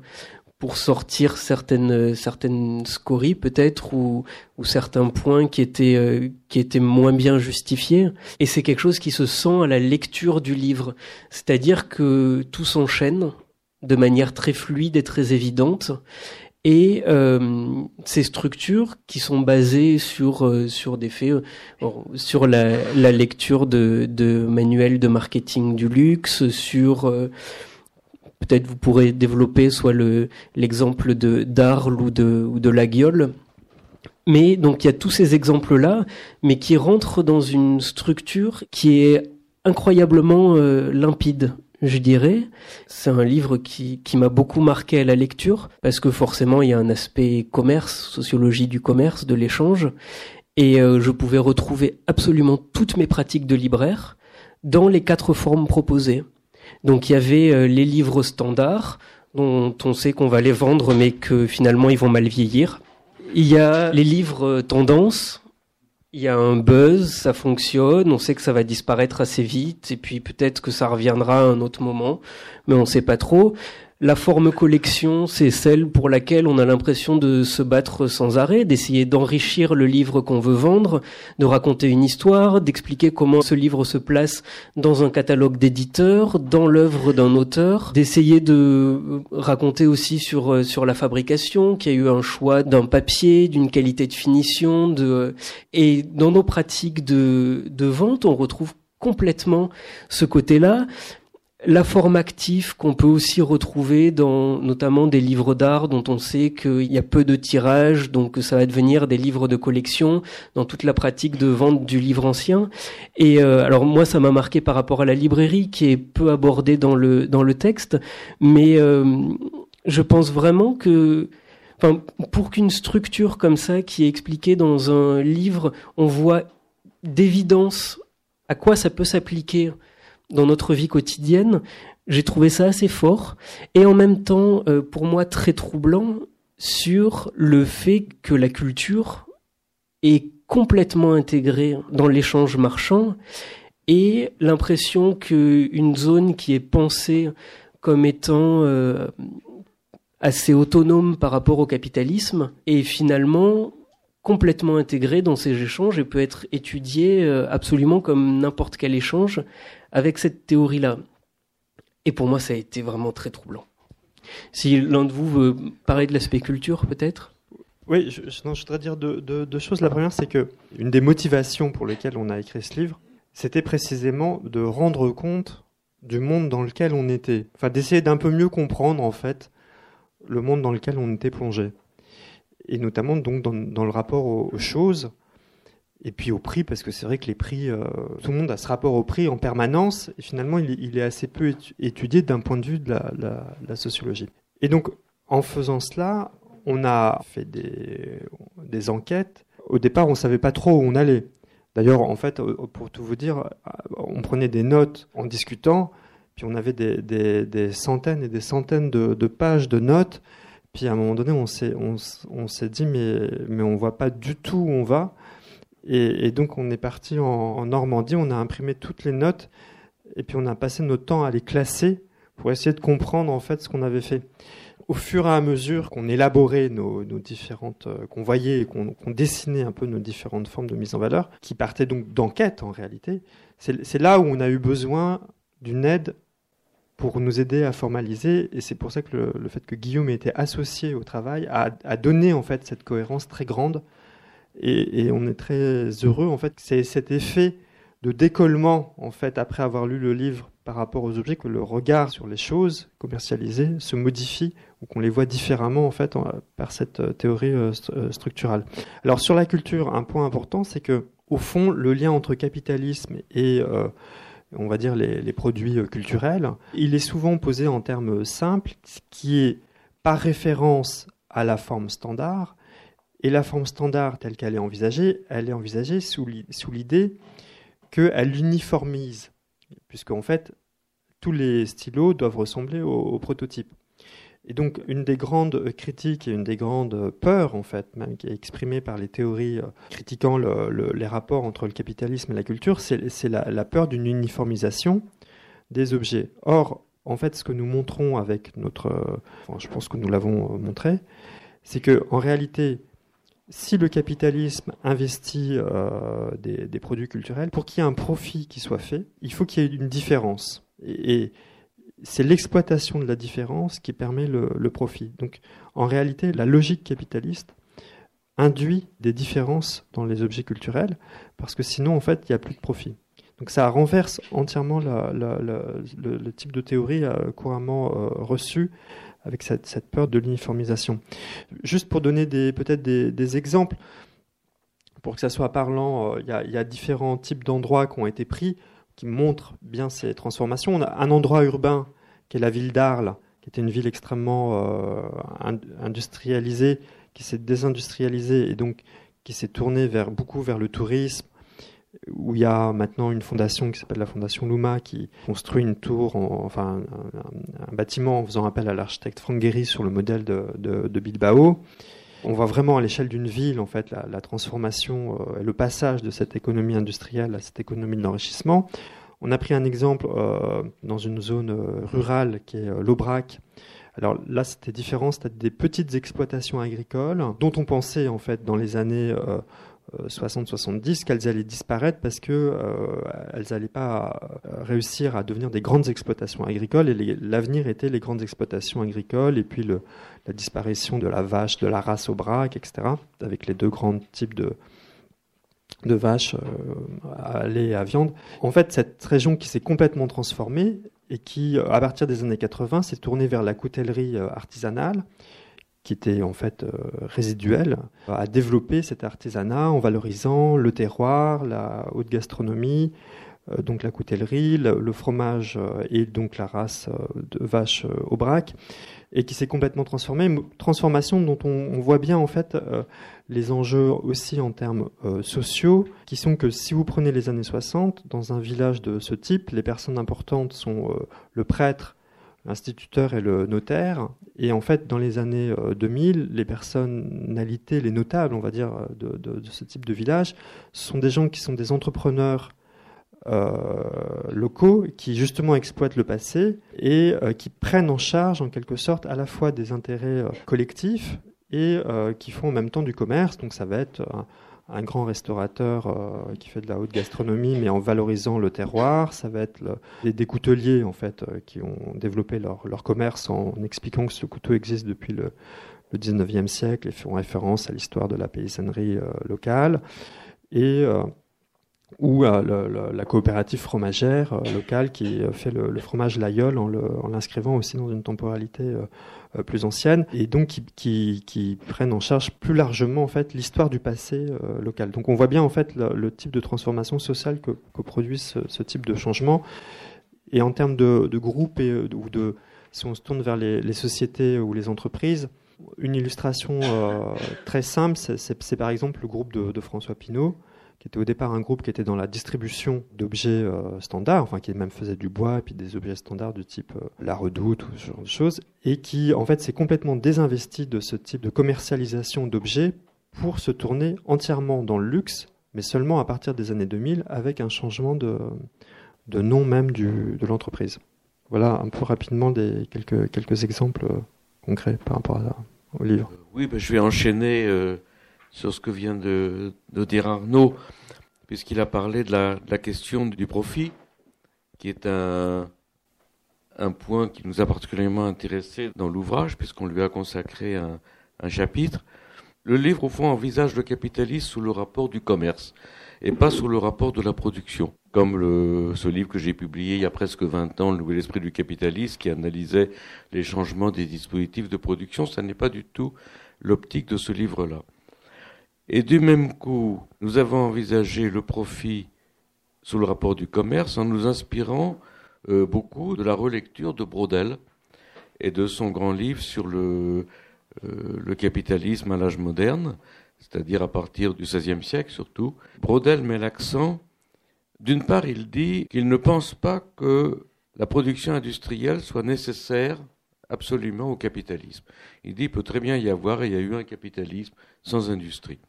pour sortir certaines certaines scories peut-être ou, ou certains points qui étaient euh, qui étaient moins bien justifiés. Et c'est quelque chose qui se sent à la lecture du livre. C'est-à-dire que tout s'enchaîne de manière très fluide et très évidente et euh, ces structures qui sont basées sur euh, sur des faits, euh, sur la, lecture de, manuels de marketing du luxe, sur peut-être vous pourrez développer soit le l'exemple de d'Arles ou de ou de la Guiole. Mais donc il y a tous ces exemples là, mais qui rentrent dans une structure qui est incroyablement limpide je dirais. C'est un livre qui, qui m'a beaucoup marqué à la lecture, parce que forcément il y a un aspect commerce, sociologie du commerce, de l'échange, et euh, je pouvais retrouver absolument toutes mes pratiques de libraire dans les quatre formes proposées. Donc il y avait euh, les livres standards, dont on sait qu'on va les vendre, mais que finalement ils vont mal vieillir. Il y a les livres tendances. Il y a un buzz, ça fonctionne, on sait que ça va disparaître assez vite, et puis peut-être que ça reviendra à un autre moment, mais on ne sait pas trop. La forme collection, c'est celle pour laquelle on a l'impression de se battre sans arrêt, d'essayer d'enrichir le livre qu'on veut vendre, de raconter une histoire, d'expliquer comment ce livre se place dans un catalogue d'éditeurs, dans l'œuvre d'un auteur, d'essayer de raconter aussi sur euh, sur la fabrication, qu'il y a eu un choix d'un papier, d'une qualité de finition, de et dans nos pratiques de de vente, on retrouve complètement ce côté-là la forme active qu'on peut aussi retrouver dans notamment des livres d'art dont on sait qu'il y a peu de tirages, donc ça va devenir des livres de collection dans toute la pratique de vente du livre ancien. Et euh, alors moi, ça m'a marqué par rapport à la librairie qui est peu abordée dans le dans le texte, mais euh, je pense vraiment que Enfin, pour qu'une structure comme ça, qui est expliquée dans un livre, on voit d'évidence à quoi ça peut s'appliquer dans notre vie quotidienne, j'ai trouvé ça assez fort et en même temps, euh, pour moi, très troublant sur le fait que la culture est complètement intégrée dans l'échange marchand et l'impression qu'une zone qui est pensée comme étant euh, assez autonome par rapport au capitalisme est finalement complètement intégrée dans ces échanges et peut être étudiée euh, absolument comme n'importe quel échange avec cette théorie-là. Et pour moi, ça a été vraiment très troublant. Si l'un de vous veut parler de l'aspect culture, peut-être? Oui, je, je, voudrais dire deux, choses. La première, c'est que une des motivations pour lesquelles on a écrit ce livre, c'était précisément de rendre compte du monde dans lequel on était. Enfin, d'essayer d'un peu mieux comprendre, en fait, le monde dans lequel on était plongé. Et notamment, donc, dans, le rapport aux choses, et puis au prix, parce que c'est vrai que les prix, euh, tout le monde a ce rapport au prix en permanence, et finalement il, est assez peu étudié d'un point de vue de la, sociologie. Et donc en faisant cela, on a fait des, enquêtes. Au départ, on ne savait pas trop où on allait. D'ailleurs, en fait, pour tout vous dire, euh, on prenait des notes en discutant, puis on avait des, centaines et des centaines de, pages de notes. Puis à un moment donné, on s'est on, on dit, mais, mais on voit pas du tout où on va. Et, donc on est parti en, Normandie, on a imprimé toutes les notes et puis on a passé notre temps à les classer pour essayer de comprendre en fait ce qu'on avait fait. Au fur et à mesure qu'on élaborait nos, différentes, euh, qu'on voyait et qu'on dessinait un peu nos différentes formes de mise en valeur, qui partaient donc d'enquête en réalité, c'est là où on a eu besoin d'une aide pour nous aider à formaliser, et c'est pour ça que le, fait que Guillaume ait été associé au travail a, a donné en fait cette cohérence très grande et, on est très heureux, en fait, c'est cet effet de décollement, en fait, après avoir lu le livre par rapport aux objets, que le regard sur les choses commercialisées se modifie ou qu'on les voit différemment, en fait, par cette euh, théorie euh, euh, structurale. Alors, sur la culture, un point important, c'est que, au fond, le lien entre capitalisme et on va dire les, produits culturels, il est souvent posé en termes simples, qui est par référence à la forme standard, et la forme standard telle qu'elle est envisagée, elle est envisagée sous l'idée qu'elle uniformise, puisqu'en fait, tous les stylos doivent ressembler au, prototype. Et donc, une des grandes critiques et une des grandes peurs, en fait, qui est exprimée par les théories euh, critiquant les rapports entre le capitalisme et la culture, c'est la, peur d'une uniformisation des objets. Or, en fait, ce que nous montrons avec notre, je pense que nous l'avons euh, montré, c'est que en réalité, si le capitalisme investit euh, des, produits culturels, pour qu'il y ait un profit qui soit fait, il faut qu'il y ait une différence. Et, c'est l'exploitation de la différence qui permet le, profit. Donc, en réalité, la logique capitaliste induit des différences dans les objets culturels, parce que sinon, en fait, il n'y a plus de profit. Donc ça renverse entièrement le, type de théorie euh, couramment euh, reçue avec cette, peur de l'uniformisation. Juste pour donner peut-être des, exemples, pour que ça soit parlant, euh, il y, a différents types d'endroits qui ont été pris qui montrent bien ces transformations. On a un endroit urbain qui est la ville d'Arles, qui était une ville extrêmement euh, industrialisée, qui s'est désindustrialisée et donc qui s'est tournée vers, beaucoup vers le tourisme, où il y a maintenant une fondation qui s'appelle la fondation Luma qui construit une tour, enfin un, bâtiment en faisant appel à l'architecte Franck Guéry sur le modèle de, Bilbao. On voit vraiment à l'échelle d'une ville, en fait, la, transformation et le passage de cette économie industrielle à cette économie de l'enrichissement. On a pris un exemple dans une zone rurale qui est l'Aubrac, alors là, c'était différent, c'était des petites exploitations agricoles dont on pensait en fait dans les années 60-70 euh, euh, qu'elles allaient disparaître parce que euh, elles n'allaient pas réussir à devenir des grandes exploitations agricoles et l'avenir était les grandes exploitations agricoles et puis la disparition de la vache, de la race au braque, etc. avec les deux grands types de, vaches à lait et à viande. En fait, cette région qui s'est complètement transformée, et qui, euh, à partir des années 80, s'est tourné vers la coutellerie euh, artisanale, qui était en fait euh, résiduelle, a développé cet artisanat en valorisant le terroir, la haute gastronomie, donc la coutellerie, le, fromage et donc la race de vache au braque et qui s'est complètement transformé. Transformation dont on, voit bien en fait euh, les enjeux aussi en termes euh, sociaux, qui sont que si vous prenez les années 60, dans un village de ce type, les personnes importantes sont euh, le prêtre, l'instituteur et le notaire. Et en fait, dans les années 2000, les personnalités, les notables, on va dire, de, de ce type de village, sont des gens qui sont des entrepreneurs euh, locaux qui justement exploitent le passé et euh, qui prennent en charge en quelque sorte à la fois des intérêts euh, collectifs et qui font en même temps du commerce. Donc ça va être un, grand restaurateur qui fait de la haute gastronomie mais en valorisant le terroir. Ça va être des, couteliers en fait qui ont développé leur, leur, commerce en expliquant que ce couteau existe depuis le, le 19e siècle et font référence à l'histoire de la paysannerie locale. Et ou euh, la coopérative fromagère euh, locale qui euh, fait le, fromage Laïol en l'inscrivant aussi dans une temporalité plus ancienne et donc qui, prennent en charge plus largement en fait l'histoire du passé local. Donc on voit bien en fait le, type de transformation sociale que, produit ce, type de changement. Et en termes de, de groupe et ou de si on se tourne vers les, sociétés ou les entreprises, une illustration très simple, c'est par exemple le groupe de François Pinault qui était au départ un groupe qui était dans la distribution d'objets euh, standards, enfin qui même faisait du bois et puis des objets standards de type euh, la redoute ou ce genre de choses, et qui en fait s'est complètement désinvesti de ce type de commercialisation d'objets pour se tourner entièrement dans le luxe, mais seulement à partir des années 2000 avec un changement de, de nom même du, de l'entreprise. Voilà un peu rapidement des quelques, quelques exemples euh, concrets par rapport à, au livre. Oui, ben, je vais enchaîner sur ce que vient de, dire Arnaud, puisqu'il a parlé de la, question du profit, qui est un, point qui nous a particulièrement intéressé dans l'ouvrage, puisqu'on lui a consacré un, chapitre. Le livre, au fond, envisage le capitalisme sous le rapport du commerce et pas sous le rapport de la production. Comme ce livre que j'ai publié il y a presque 20 ans, Le Nouvel Esprit du Capitalisme, qui analysait les changements des dispositifs de production, ça n'est pas du tout l'optique de ce livre-là. Et du même coup, nous avons envisagé le profit sous le rapport du commerce en nous inspirant euh, beaucoup de la relecture de Brodel et de son grand livre sur le, euh, le capitalisme à l'âge moderne, c'est-à-dire à partir du XVIe siècle surtout. Brodel met l'accent, d'une part, il dit qu'il ne pense pas que la production industrielle soit nécessaire absolument au capitalisme. Il dit qu'il peut très bien y avoir, et il y a eu un capitalisme sans industrie.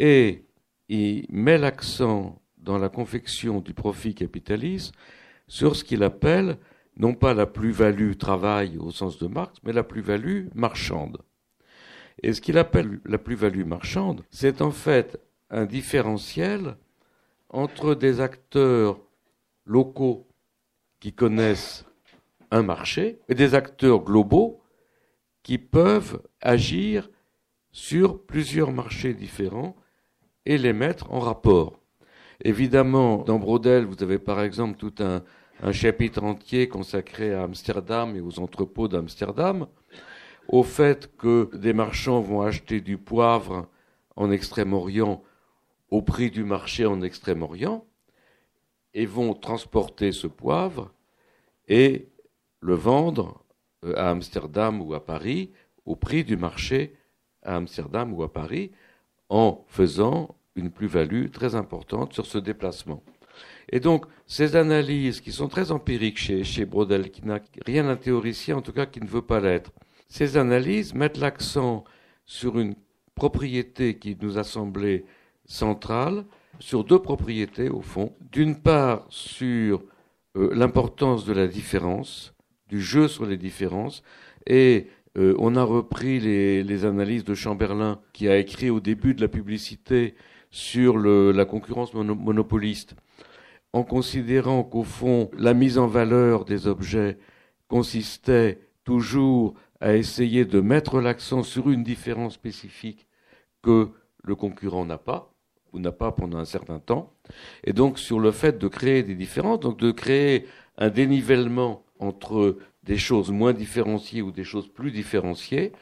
Et il met l'accent dans la confection du profit capitaliste sur ce qu'il appelle non pas la plus-value travail au sens de Marx, mais la plus-value marchande. Et ce qu'il appelle la plus-value marchande, c'est en fait un différentiel entre des acteurs locaux qui connaissent un marché et des acteurs globaux qui peuvent agir sur plusieurs marchés différents et les mettre en rapport. Évidemment, dans Brodel, vous avez par exemple tout un, chapitre entier consacré à Amsterdam et aux entrepôts d'Amsterdam, au fait que des marchands vont acheter du poivre en Extrême-Orient au prix du marché en Extrême-Orient et vont transporter ce poivre et le vendre euh, à Amsterdam ou à Paris au prix du marché à Amsterdam ou à Paris en faisant une plus-value très importante sur ce déplacement. Et donc, ces analyses qui sont très empiriques chez, chez Brodel, qui n'a rien d'un théoricien, en tout cas qui ne veut pas l'être, ces analyses mettent l'accent sur une propriété qui nous a semblé centrale, sur deux propriétés au fond. D'une part sur euh, l'importance de la différence, du jeu sur les différences, et euh, on a repris les, analyses de Chamberlain qui a écrit au début de la publicité sur la concurrence monopoliste, en considérant qu'au fond la mise en valeur des objets consistait toujours à essayer de mettre l'accent sur une différence spécifique que le concurrent n'a pas, ou n'a pas pendant un certain temps, et donc sur le fait de créer des différences, donc de créer un dénivellement entre des choses moins différenciées ou des choses plus différenciées,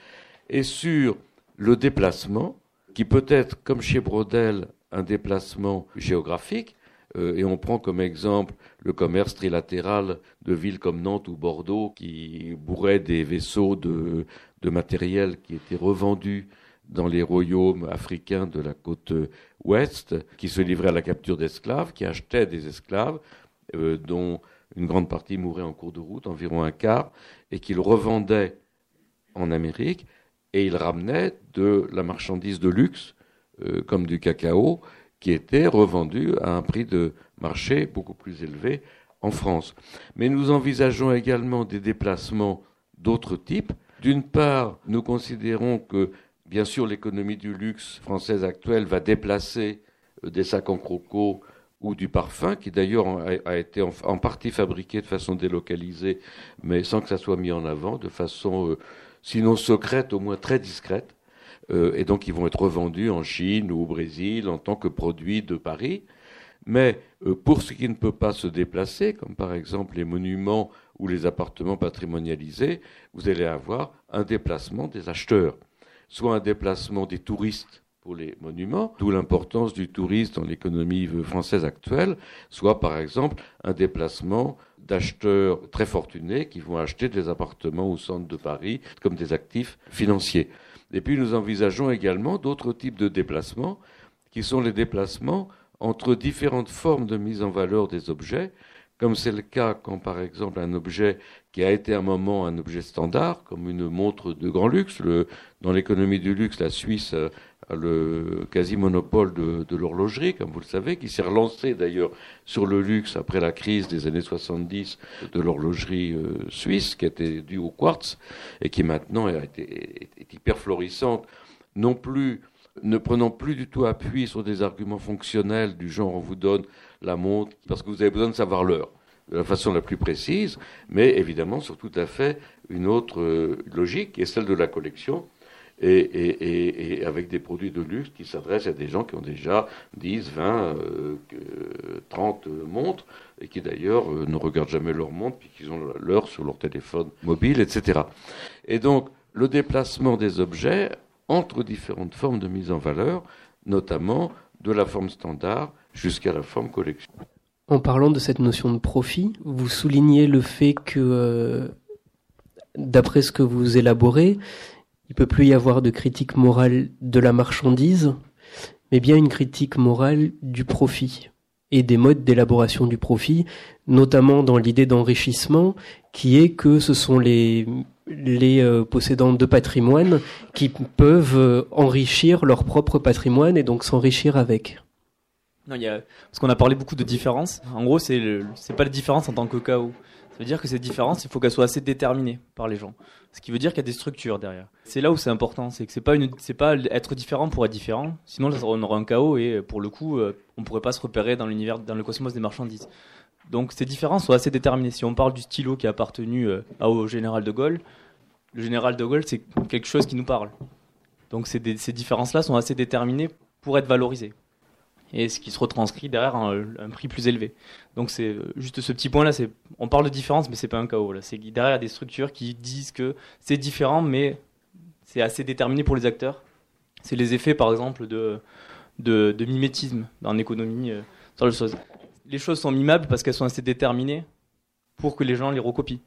et sur le déplacement, qui peut être, comme chez Brodel, un déplacement géographique, euh, et on prend comme exemple le commerce trilatéral de villes comme Nantes ou Bordeaux qui bourraient des vaisseaux de, matériel qui étaient revendus dans les royaumes africains de la côte ouest, qui se livraient à la capture d'esclaves, qui achetaient des esclaves, euh, dont une grande partie mourait en cours de route, environ un quart, et qu'ils revendaient en Amérique, et ils ramenaient de la marchandise de luxe, euh, comme du cacao, qui était revendu à un prix de marché beaucoup plus élevé en France. Mais nous envisageons également des déplacements d'autres types. D'une part, nous considérons que Bien sûr, l'économie du luxe française actuelle va déplacer euh, des sacs en croco ou du parfum, qui d'ailleurs a été en partie fabriqué de façon délocalisée, mais sans que ça soit mis en avant, de façon euh, sinon secrète, au moins très discrète. Euh, et donc ils vont être revendus en Chine ou au Brésil en tant que produits de Paris. Mais pour ce qui ne peut pas se déplacer, comme par exemple les monuments ou les appartements patrimonialisés, vous allez avoir un déplacement des acheteurs soit un déplacement des touristes pour les monuments, d'où l'importance du tourisme dans l'économie française actuelle, soit par exemple un déplacement d'acheteurs très fortunés qui vont acheter des appartements au centre de Paris comme des actifs financiers. Et puis nous envisageons également d'autres types de déplacements qui sont les déplacements entre différentes formes de mise en valeur des objets, comme c'est le cas quand par exemple un objet qui a été un moment un objet standard, comme une montre de grand luxe. dans l'économie du luxe, la Suisse a le quasi-monopole de, l'horlogerie, comme vous le savez, qui s'est relancé d'ailleurs sur le luxe après la crise des années 70 de l'horlogerie euh, suisse, qui était due au quartz, et qui maintenant est, est hyper florissante, non plus ne prenant plus du tout appui sur des arguments fonctionnels du genre on vous donne la montre parce que vous avez besoin de savoir l'heure de la façon la plus précise, mais évidemment sur tout à fait une autre euh, logique qui est celle de la collection. Et, avec des produits de luxe qui s'adressent à des gens qui ont déjà 10, 20, 30 montres et qui d'ailleurs euh, ne regardent jamais leur montre puisqu'ils ont l'heure sur leur téléphone mobile, etc. Et donc le déplacement des objets entre différentes formes de mise en valeur, notamment de la forme standard jusqu'à la forme collection. En parlant de cette notion de profit, vous soulignez le fait que, euh, d'après ce que vous élaborez, il peut plus y avoir de critique morale de la marchandise, mais bien une critique morale du profit et des modes d'élaboration du profit, notamment dans l'idée d'enrichissement, qui est que ce sont les les euh, possédants de patrimoine qui peuvent euh, enrichir leur propre patrimoine et donc s'enrichir avec. Non, il y a... Parce qu'on a parlé beaucoup de différences. En gros, c'est c'est pas la différence en tant que chaos. Ça veut dire que ces différences, il faut qu'elles soient assez déterminées par les gens. Ce qui veut dire qu'il y a des structures derrière. C'est là où c'est important, c'est que c'est pas c'est pas être différent pour être différent. Sinon, on aurait un chaos et pour le coup, euh, on pourrait pas se repérer dans l'univers, dans le cosmos des marchandises. Donc ces différences sont assez déterminées. Si on parle du stylo qui a appartenu euh, au général de Gaulle, le général de Gaulle, c'est quelque chose qui nous parle. Donc ces, ces différences-là sont assez déterminées pour être valorisées et ce qui se retranscrit derrière un, prix plus élevé. Donc c'est euh, juste ce petit point-là, on parle de différence, mais c'est pas un chaos. Derrière il y a des structures qui disent que c'est différent, mais c'est assez déterminé pour les acteurs. C'est les effets, par exemple, de mimétisme dans l'économie. Euh, sur les choses. Les choses sont mimables parce qu'elles sont assez déterminées pour que les gens les recopient.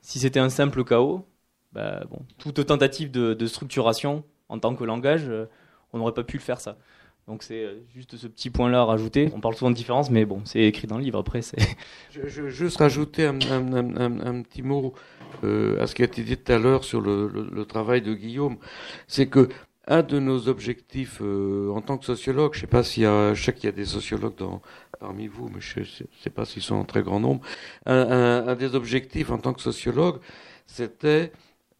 Si c'était un simple chaos, bah, toute tentative de, structuration en tant que langage, euh, on n'aurait pas pu le faire ça. Donc c'est euh, juste ce petit point-là à rajouter. On parle souvent de différence, mais bon, c'est écrit dans le livre. Après. Je, je veux juste rajouter un, petit mot euh, à ce qui a été dit tout à l'heure sur le, le, travail de Guillaume. C'est que un de nos objectifs euh, en tant que sociologue, je sais pas s'il y a, je sais qu'il y a des sociologues dans, parmi vous, mais je sais pas s'ils sont en très grand nombre. Un, un, des objectifs en tant que sociologue, c'était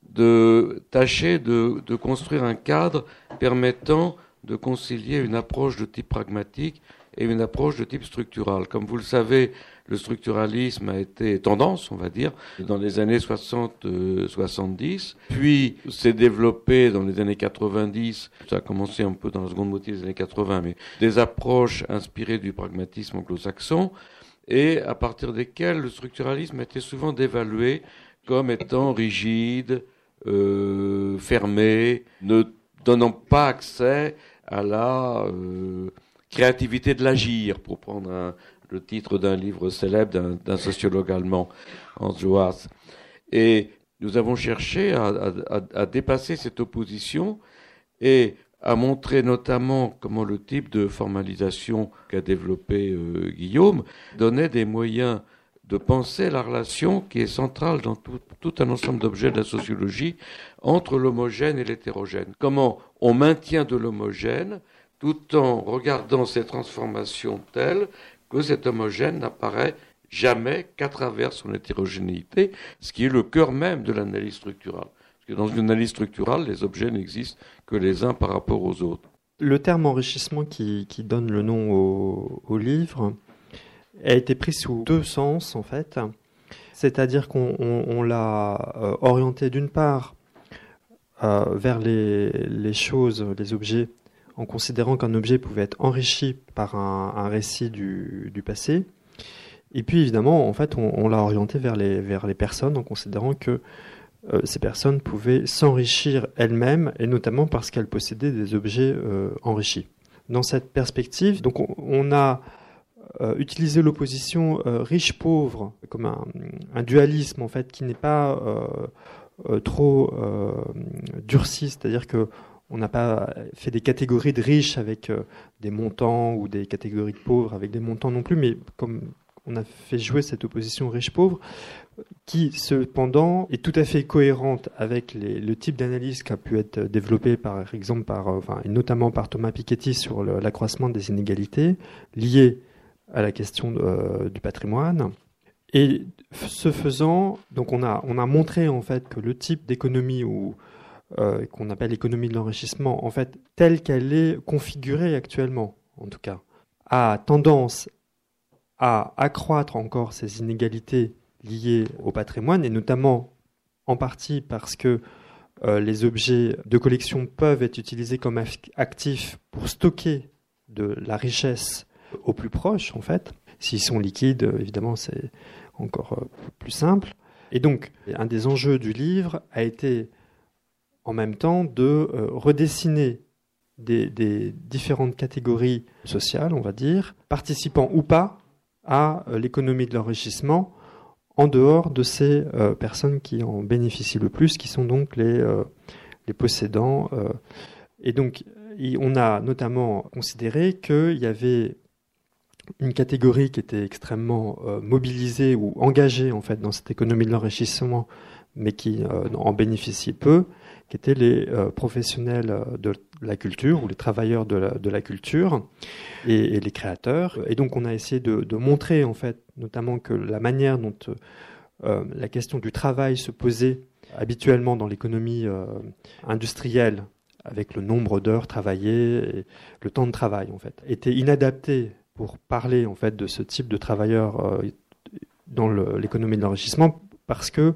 de tâcher de, de construire un cadre permettant de concilier une approche de type pragmatique et une approche de type structural. Comme vous le savez, le structuralisme a été tendance, on va dire, dans les années 60-70, euh, puis s'est développé dans les années 90, ça a commencé un peu dans la seconde moitié des années 80, mais des approches inspirées du pragmatisme anglo-saxon, et à partir desquelles le structuralisme était souvent dévalué comme étant rigide, euh, fermé, ne donnant pas accès à la euh, créativité de l'agir, pour prendre un, le titre d'un livre célèbre d'un sociologue allemand, Hans Joas. Et nous avons cherché à, à, à, dépasser cette opposition et à montrer notamment comment le type de formalisation qu'a développé euh, Guillaume donnait des moyens de penser la relation qui est centrale dans tout, tout un ensemble d'objets de la sociologie entre l'homogène et l'hétérogène. Comment on maintient de l'homogène tout en regardant ces transformations telles que cet homogène n'apparaît jamais qu'à travers son hétérogénéité, ce qui est le cœur même de l'analyse structurale. Parce que dans une analyse structurale, les objets n'existent que les uns par rapport aux autres. Le terme enrichissement qui, donne le nom au, livre a été pris sous deux sens en fait. C'est-à-dire qu'on on, on l'a euh, orienté d'une part euh, vers les, choses, les objets en considérant qu'un objet pouvait être enrichi par un, récit du, passé. Et puis évidemment, en fait, on, l'a orienté vers les, personnes en considérant que euh, ces personnes pouvaient s'enrichir elles-mêmes, et notamment parce qu'elles possédaient des objets euh, enrichis. Dans cette perspective, donc on, a euh, utilisé l'opposition riche-pauvre comme un, dualisme en fait qui n'est pas trop durci, c'est-à-dire que on n'a pas fait des catégories de riches avec euh, des montants ou des catégories de pauvres avec des montants non plus, mais comme on a fait jouer cette opposition riche-pauvre, qui cependant est tout à fait cohérente avec le type d'analyse qui a pu être développé par exemple par, euh, enfin, et notamment par Thomas Piketty sur l'accroissement des inégalités liées à la question euh, du patrimoine. Et ce faisant, donc on a, on a montré en fait que le type d'économie où euh, qu'on appelle l'économie de l'enrichissement, en fait, telle qu'elle est configurée actuellement, en tout cas, a tendance à accroître encore ces inégalités liées au patrimoine, et notamment en partie parce que euh, les objets de collection peuvent être utilisés comme actifs pour stocker de la richesse au plus proche, en fait. S'ils sont liquides, évidemment, c'est encore euh, plus simple. Et donc, un des enjeux du livre a été en même temps de euh, redessiner des, différentes catégories sociales, on va dire, participant ou pas à euh, l'économie de l'enrichissement, en dehors de ces euh, personnes qui en bénéficient le plus, qui sont donc les, les possédants. Et donc, on a notamment considéré qu'il y avait une catégorie qui était extrêmement mobilisée ou engagée en fait dans cette économie de l'enrichissement, mais qui en bénéficiait peu, qui étaient les euh, professionnels euh, de la culture ou les travailleurs de la, culture et, les créateurs. Et donc on a essayé de, montrer en fait notamment que la manière dont euh, la question du travail se posait habituellement dans l'économie industrielle avec le nombre d'heures travaillées et le temps de travail en fait était inadapté pour parler en fait de ce type de travailleurs dans l'économie de l'enrichissement parce que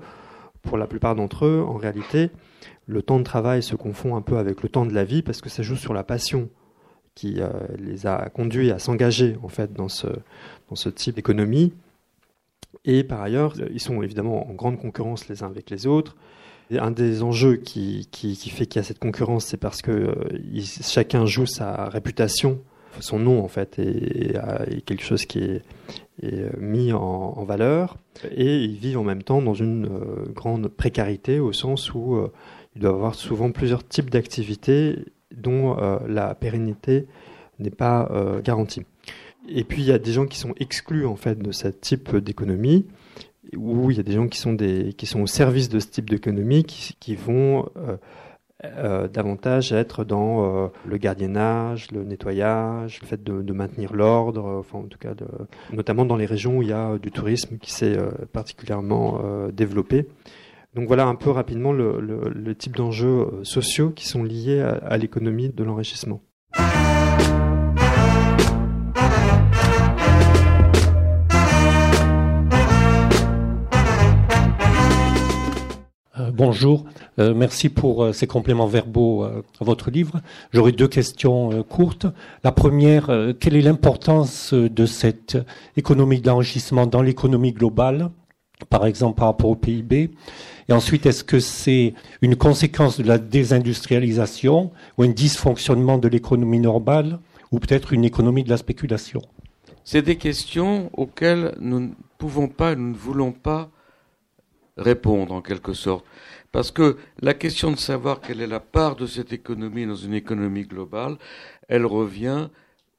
pour la plupart d'entre eux en réalité le temps de travail se confond un peu avec le temps de la vie parce que ça joue sur la passion qui euh, les a conduits à s'engager en fait dans ce, type d'économie. Et par ailleurs, ils sont évidemment en grande concurrence les uns avec les autres. Un des enjeux qui, fait qu'il y a cette concurrence, c'est parce que euh, chacun joue sa réputation, son nom en fait, et, quelque chose qui est, mis en, valeur. Et ils vivent en même temps dans une euh, grande précarité au sens où euh, il doit avoir souvent plusieurs types d'activités dont euh, la pérennité n'est pas garantie. Et puis il y a des gens qui sont exclus en fait de ce type d'économie, où il y a des gens qui sont des qui sont au service de ce type d'économie, qui, vont euh, davantage être dans euh, le gardiennage, le nettoyage, le fait de, maintenir l'ordre, euh, enfin en tout cas, notamment dans les régions où il y a du tourisme qui s'est particulièrement développé. Donc voilà un peu rapidement le, type d'enjeux sociaux qui sont liés à, l'économie de l'enrichissement. bonjour. Euh, merci pour euh, ces compléments verbaux euh, à votre livre. J'aurais deux questions courtes. La première, quelle est l'importance de cette économie d'enrichissement dans l'économie globale, par exemple par rapport au PIB Et ensuite, est-ce que c'est une conséquence de la désindustrialisation ou un dysfonctionnement de l'économie normale ou peut-être une économie de la spéculation? C'est des questions auxquelles nous ne pouvons pas, nous ne voulons pas répondre en quelque sorte. Parce que la question de savoir quelle est la part de cette économie dans une économie globale, elle revient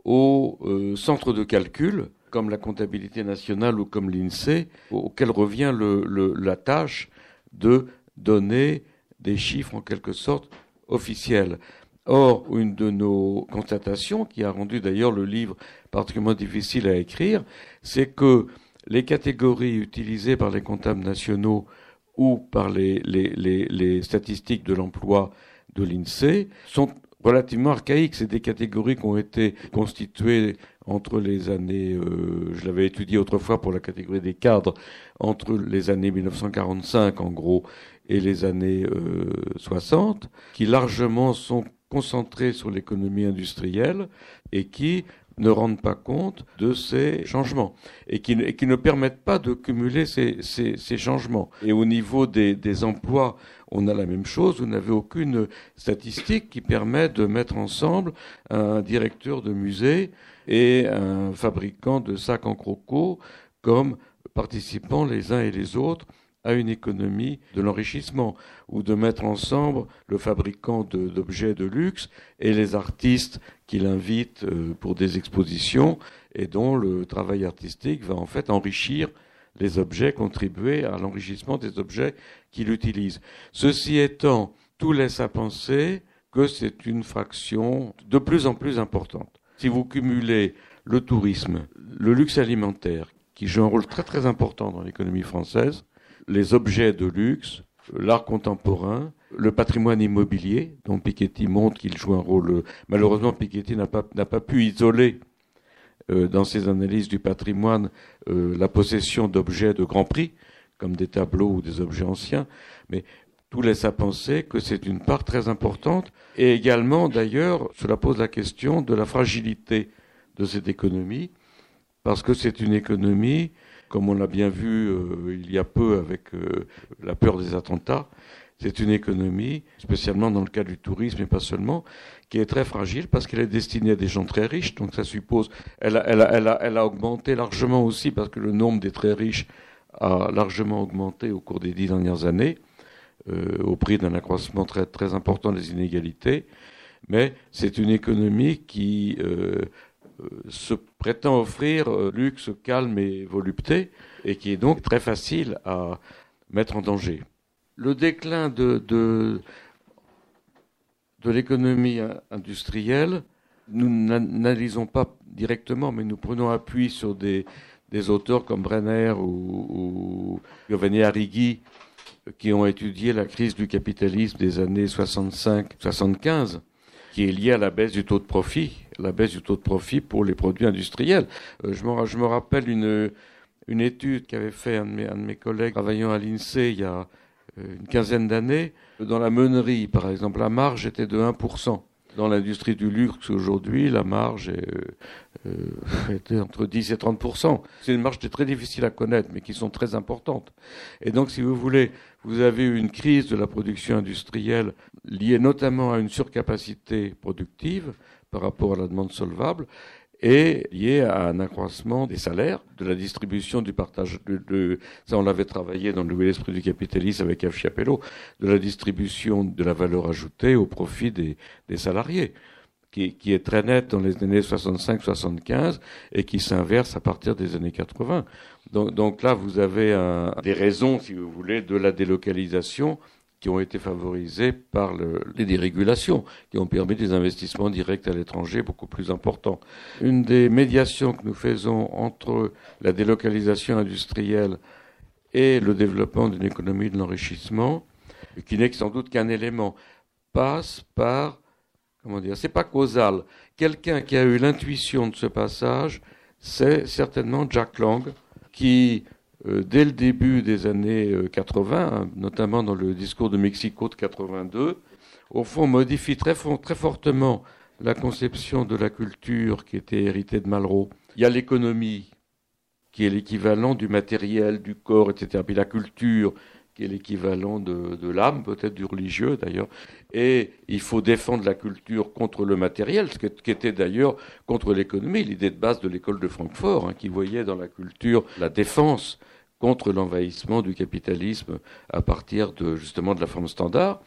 au euh, centre de calcul, comme la comptabilité nationale ou comme l'INSEE, auquel revient la tâche de donner des chiffres en quelque sorte officiels. Or, une de nos constatations, qui a rendu d'ailleurs le livre particulièrement difficile à écrire, c'est que les catégories utilisées par les comptables nationaux ou par les, les, statistiques de l'emploi de l'INSEE sont relativement archaïques. C'est des catégories qui ont été constituées entre les années, euh, je l'avais étudié autrefois pour la catégorie des cadres, entre les années 1945 en gros et les années 60, euh, qui largement sont concentrées sur l'économie industrielle et qui ne rendent pas compte de ces changements et qui, ne permettent pas de cumuler ces, changements. Et au niveau des, des, emplois, on a la même chose. Vous n'avez aucune statistique qui permet de mettre ensemble un directeur de musée et un fabricant de sacs en croco comme participant les uns et les autres à une économie de l'enrichissement, ou de mettre ensemble le fabricant d'objets de, luxe et les artistes qu'il invite euh, pour des expositions et dont le travail artistique va en fait enrichir les objets, contribuer à l'enrichissement des objets qu'il utilise. Ceci étant, tout laisse à penser que c'est une fraction de plus en plus importante. Si vous cumulez le tourisme, le luxe alimentaire, qui joue un rôle très très important dans l'économie française, les objets de luxe, l'art contemporain, le patrimoine immobilier, dont Piketty montre qu'il joue un rôle. Malheureusement, Piketty n'a pas, pas pu isoler euh, dans ses analyses du patrimoine euh, la possession d'objets de grand prix, comme des tableaux ou des objets anciens, mais tout laisse à penser que c'est une part très importante. Et également, d'ailleurs, cela pose la question de la fragilité de cette économie, parce que c'est une économie comme on l'a bien vu euh, il y a peu avec euh, la peur des attentats. C'est une économie, spécialement dans le cas du tourisme et pas seulement, qui est très fragile parce qu'elle est destinée à des gens très riches. Donc ça suppose, elle a, elle a, augmenté largement aussi parce que le nombre des très riches a largement augmenté au cours des dix dernières années, euh, au prix d'un accroissement très, important des inégalités. Mais c'est une économie qui euh, euh, se prétend offrir luxe, calme et volupté, et qui est donc très facile à mettre en danger. Le déclin de, l'économie industrielle, nous n'analysons pas directement, mais nous prenons appui sur des, auteurs comme Brenner ou, ou Giovanni Arrighi, qui ont étudié la crise du capitalisme des années 65-75 qui est lié à la baisse du taux de profit, la baisse du taux de profit pour les produits industriels. Euh, je, me, rappelle une, une étude qu'avait fait un de, mes, un de mes collègues travaillant à l'INSEE il y a euh, une quinzaine d'années. Dans la meunerie, par exemple, la marge était de 1%. Dans l'industrie du luxe aujourd'hui, la marge est, euh, était entre 10 et 30% C'est une marge qui est très difficile à connaître, mais qui sont très importantes. Et donc, si vous voulez, vous avez une crise de la production industrielle liée notamment à une surcapacité productive par rapport à la demande solvable et liée à un accroissement des salaires, de la distribution du partage de, ça on l'avait travaillé dans le nouvel esprit du capitalisme avec F. Chiapello, de la distribution de la valeur ajoutée au profit des, des salariés qui, qui, est très nette dans les années 65-75 et qui s'inverse à partir des années 80. Donc, donc là, vous avez un, des raisons, si vous voulez, de la délocalisation qui ont été favorisées par le, les dérégulations, qui ont permis des investissements directs à l'étranger beaucoup plus importants. Une des médiations que nous faisons entre la délocalisation industrielle et le développement d'une économie de l'enrichissement, qui n'est sans doute qu'un élément, passe par, comment dire, c'est pas causal. Quelqu'un qui a eu l'intuition de ce passage, c'est certainement Jack Lang, qui, dès le début des années 80, euh, hein, notamment dans le discours de Mexico de 82, au fond modifie très, fortement la conception de la culture qui était héritée de Malraux. Il y a l'économie, qui est l'équivalent du matériel, du corps, etc. Puis la culture, qui est l'équivalent de, de l'âme, peut-être du religieux d'ailleurs. Et il faut défendre la culture contre le matériel, ce qui était d'ailleurs contre l'économie, l'idée de base de l'école de Francfort, hein, qui voyait dans la culture la défense contre l'envahissement du capitalisme à partir de justement de la forme standard.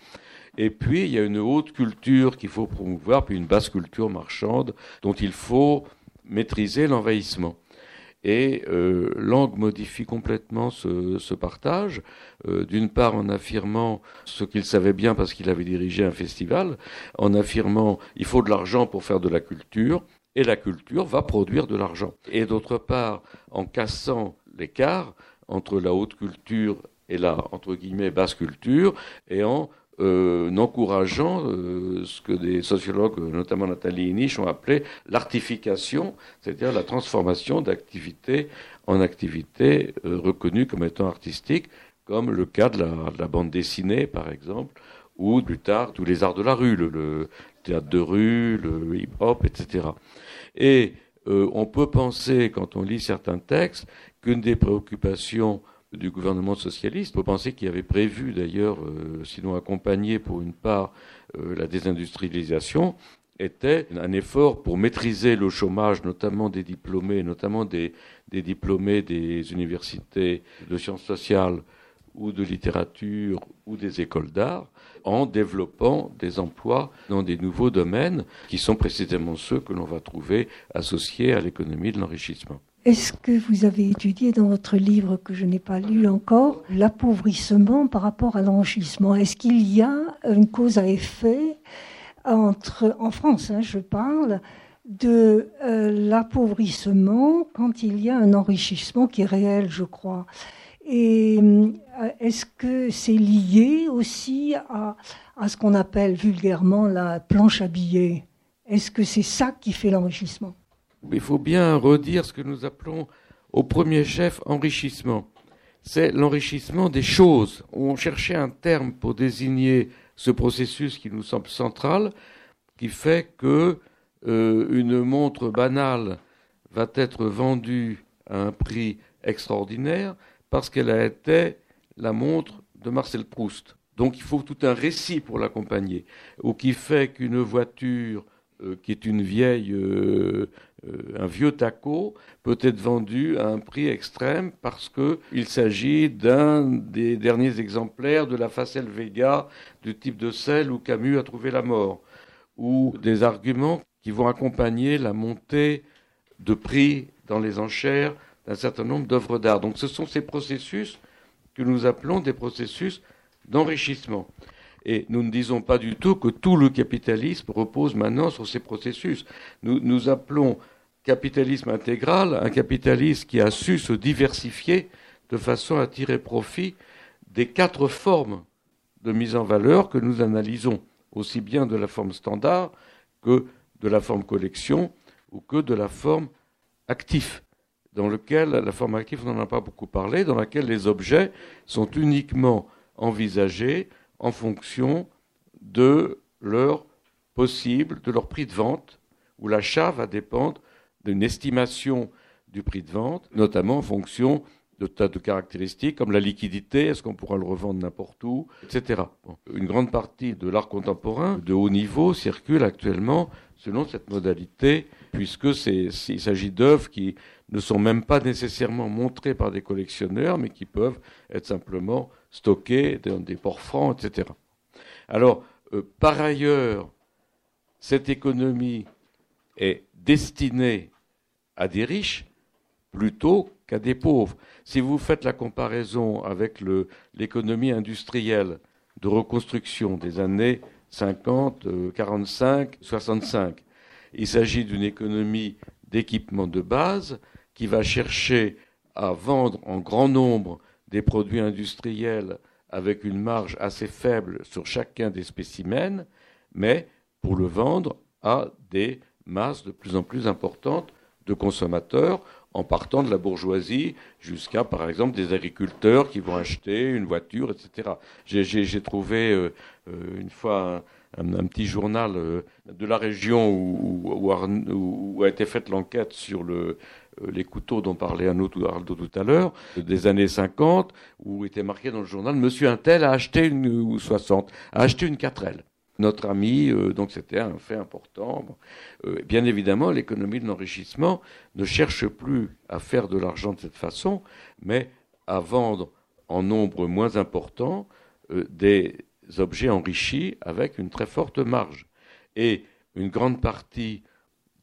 Et puis il y a une haute culture qu'il faut promouvoir, puis une basse culture marchande dont il faut maîtriser l'envahissement. Et euh, Lang modifie complètement ce, partage, euh, d'une part en affirmant ce qu'il savait bien parce qu'il avait dirigé un festival, en affirmant il faut de l'argent pour faire de la culture, et la culture va produire de l'argent. Et d'autre part, en cassant l'écart entre la haute culture et la, entre guillemets, basse culture, et en euh, encourageant euh, ce que des sociologues, notamment Nathalie Inich, ont appelé l'artification, c'est-à-dire la transformation d'activités en activités euh, reconnues comme étant artistiques, comme le cas de la, bande dessinée, par exemple, ou plus tard tous les arts de la rue, le, théâtre de rue, le hip-hop, etc. Et on peut penser, quand on lit certains textes, qu'une des préoccupations du gouvernement socialiste. Faut penser qu'il avait prévu d'ailleurs, euh, sinon accompagné pour une part euh, la désindustrialisation, était un effort pour maîtriser le chômage, notamment des diplômés, notamment des diplômés des universités de sciences sociales ou de littérature ou des écoles d'art, en développant des emplois dans des nouveaux domaines qui sont précisément ceux que l'on va trouver associés à l'économie de l'enrichissement. Est-ce que vous avez étudié dans votre livre que je n'ai pas lu encore l'appauvrissement par rapport à l'enrichissement? Est-ce qu'il y a une cause à effet entre, en France, hein, je parle, de euh, l'appauvrissement quand il y a un enrichissement qui est réel, je crois? Et euh, est-ce que c'est lié aussi à, à ce qu'on appelle vulgairement la planche à billets? Est-ce que c'est ça qui fait l'enrichissement? Il faut bien redire ce que nous appelons au premier chef enrichissement. C'est l'enrichissement des choses. On cherchait un terme pour désigner ce processus qui nous semble central, qui fait que euh, une montre banale va être vendue à un prix extraordinaire parce qu'elle a été la montre de Marcel Proust. Donc il faut tout un récit pour l'accompagner, ou qui fait qu'une voiture euh, qui est une vieille euh, un vieux taco peut être vendu à un prix extrême parce qu'il s'agit d'un des derniers exemplaires de la Facel Vega du type de celle où Camus a trouvé la mort, ou des arguments qui vont accompagner la montée de prix dans les enchères d'un certain nombre d'œuvres d'art. Donc ce sont ces processus que nous appelons des processus d'enrichissement. Et nous ne disons pas du tout que tout le capitalisme repose maintenant sur ces processus. Nous, appelons capitalisme intégral, un capitalisme qui a su se diversifier de façon à tirer profit des quatre formes de mise en valeur que nous analysons, aussi bien de la forme standard que de la forme collection ou que de la forme actif, dans lequel la forme active, on n'en a pas beaucoup parlé, dans laquelle les objets sont uniquement envisagés en fonction de leur possible, de leur prix de vente, où l'achat va dépendre d'une estimation du prix de vente, notamment en fonction de tas de caractéristiques comme la liquidité, est-ce qu'on pourra le revendre n'importe où, etc. Une grande partie de l'art contemporain de haut niveau circule actuellement selon cette modalité, puisque il s'agit d'œuvres qui ne sont même pas nécessairement montrées par des collectionneurs, mais qui peuvent être simplement stockées dans des ports francs, etc. Alors, euh, par ailleurs, cette économie est destinée à des riches plutôt qu'à des pauvres. Si vous faites la comparaison avec l'économie industrielle de reconstruction des années 50, 45, 65, il s'agit d'une économie d'équipement de base qui va chercher à vendre en grand nombre des produits industriels avec une marge assez faible sur chacun des spécimens, mais pour le vendre à des masses de plus en plus importantes de consommateurs, en partant de la bourgeoisie jusqu'à, par exemple, des agriculteurs qui vont acheter une voiture, etc. J'ai trouvé euh, euh, une fois un, petit journal euh, de la région où, où, a été faite l'enquête sur le, les couteaux dont parlait Arnaud tout à l'heure, des années 50, où était marqué dans le journal Monsieur Intel a acheté une, ou 60, a acheté une 4L notre ami, euh, donc c'était un fait important. Euh, bien évidemment, l'économie de l'enrichissement ne cherche plus à faire de l'argent de cette façon, mais à vendre en nombre moins important euh, des objets enrichis avec une très forte marge. Et une grande partie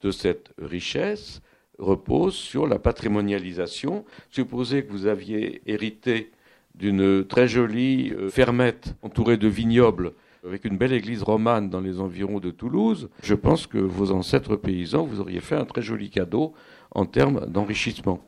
de cette richesse repose sur la patrimonialisation. Supposez que vous aviez hérité d'une très jolie fermette entourée de vignobles avec une belle église romane dans les environs de Toulouse, je pense que vos ancêtres paysans, vous auriez fait un très joli cadeau en termes d'enrichissement.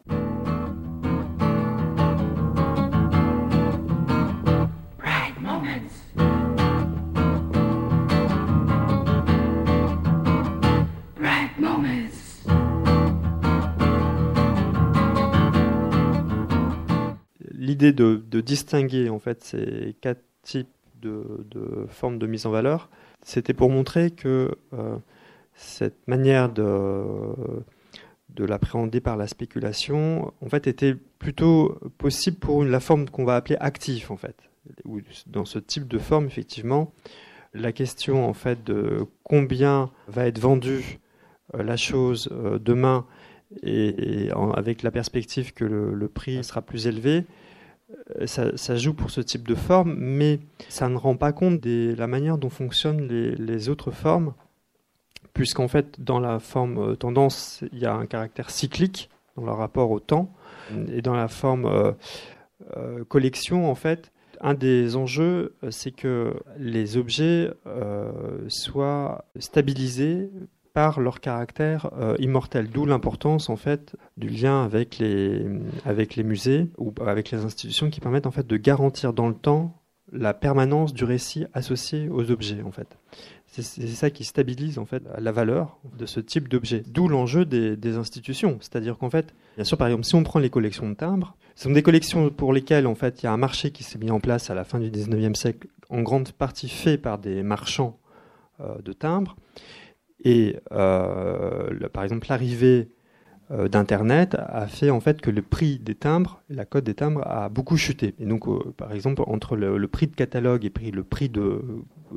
De, distinguer en fait ces quatre types de, forme de mise en valeur, c'était pour montrer que euh, cette manière de, de l'appréhender par la spéculation, en fait, était plutôt possible pour la forme qu'on va appeler active, en fait. Dans ce type de forme, effectivement, la question, en fait, de combien va être vendue euh, la chose euh, demain et, avec la perspective que le prix sera plus élevé, euh, ça, joue pour ce type de forme, mais ça ne rend pas compte de la manière dont fonctionnent les, autres formes, puisqu'en fait, dans la forme euh, tendance, il y a un caractère cyclique dans le rapport au temps, et dans la forme euh, collection, en fait, un des enjeux, c'est que les objets soient stabilisés par leur caractère euh, immortel, d'où l'importance en fait du lien avec les, avec les musées ou avec les institutions qui permettent en fait de garantir dans le temps la permanence du récit associé aux objets en fait. C'est ça qui stabilise en fait la valeur de ce type d'objet. D'où l'enjeu des, institutions, c'est-à-dire qu'en fait, bien sûr par exemple si on prend les collections de timbres, ce sont des collections pour lesquelles en fait il y a un marché qui s'est mis en place à la fin du 19e siècle, en grande partie fait par des marchands euh, de timbres et euh, par exemple, l'arrivée euh, d'Internet a fait en fait que le prix des timbres, la cote des timbres a beaucoup chuté. Et donc, euh, par exemple, entre le, prix de catalogue et le prix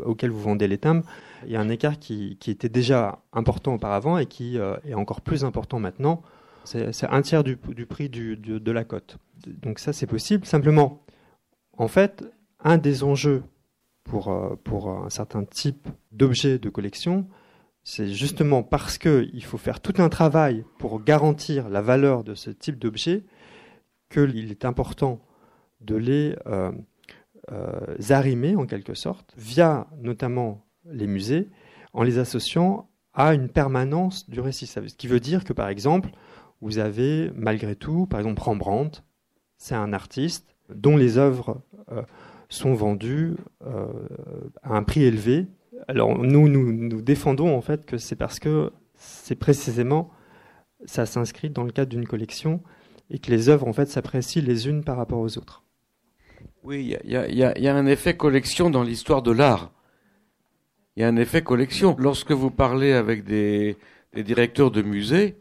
auquel vous vendez les timbres, il y a un écart qui, était déjà important auparavant et qui est encore plus important maintenant. C'est un tiers du, prix de la cote. Donc ça, c'est possible. Simplement, en fait, un des enjeux pour, pour un certain type d'objet de collection, c'est justement parce qu'il faut faire tout un travail pour garantir la valeur de ce type d'objet qu'il est important de les euh, euh, arrimer en quelque sorte, via notamment les musées, en les associant à une permanence du récit. Ce qui veut dire que par exemple, vous avez malgré tout, par exemple Rembrandt, c'est un artiste dont les œuvres euh, sont vendues à un prix élevé alors nous, nous, défendons en fait que c'est parce que c'est précisément ça s'inscrit dans le cadre d'une collection et que les œuvres en fait s'apprécient les unes par rapport aux autres. Oui, il y a, un effet collection dans l'histoire de l'art. Il y a un effet collection. Lorsque vous parlez avec des, directeurs de musées,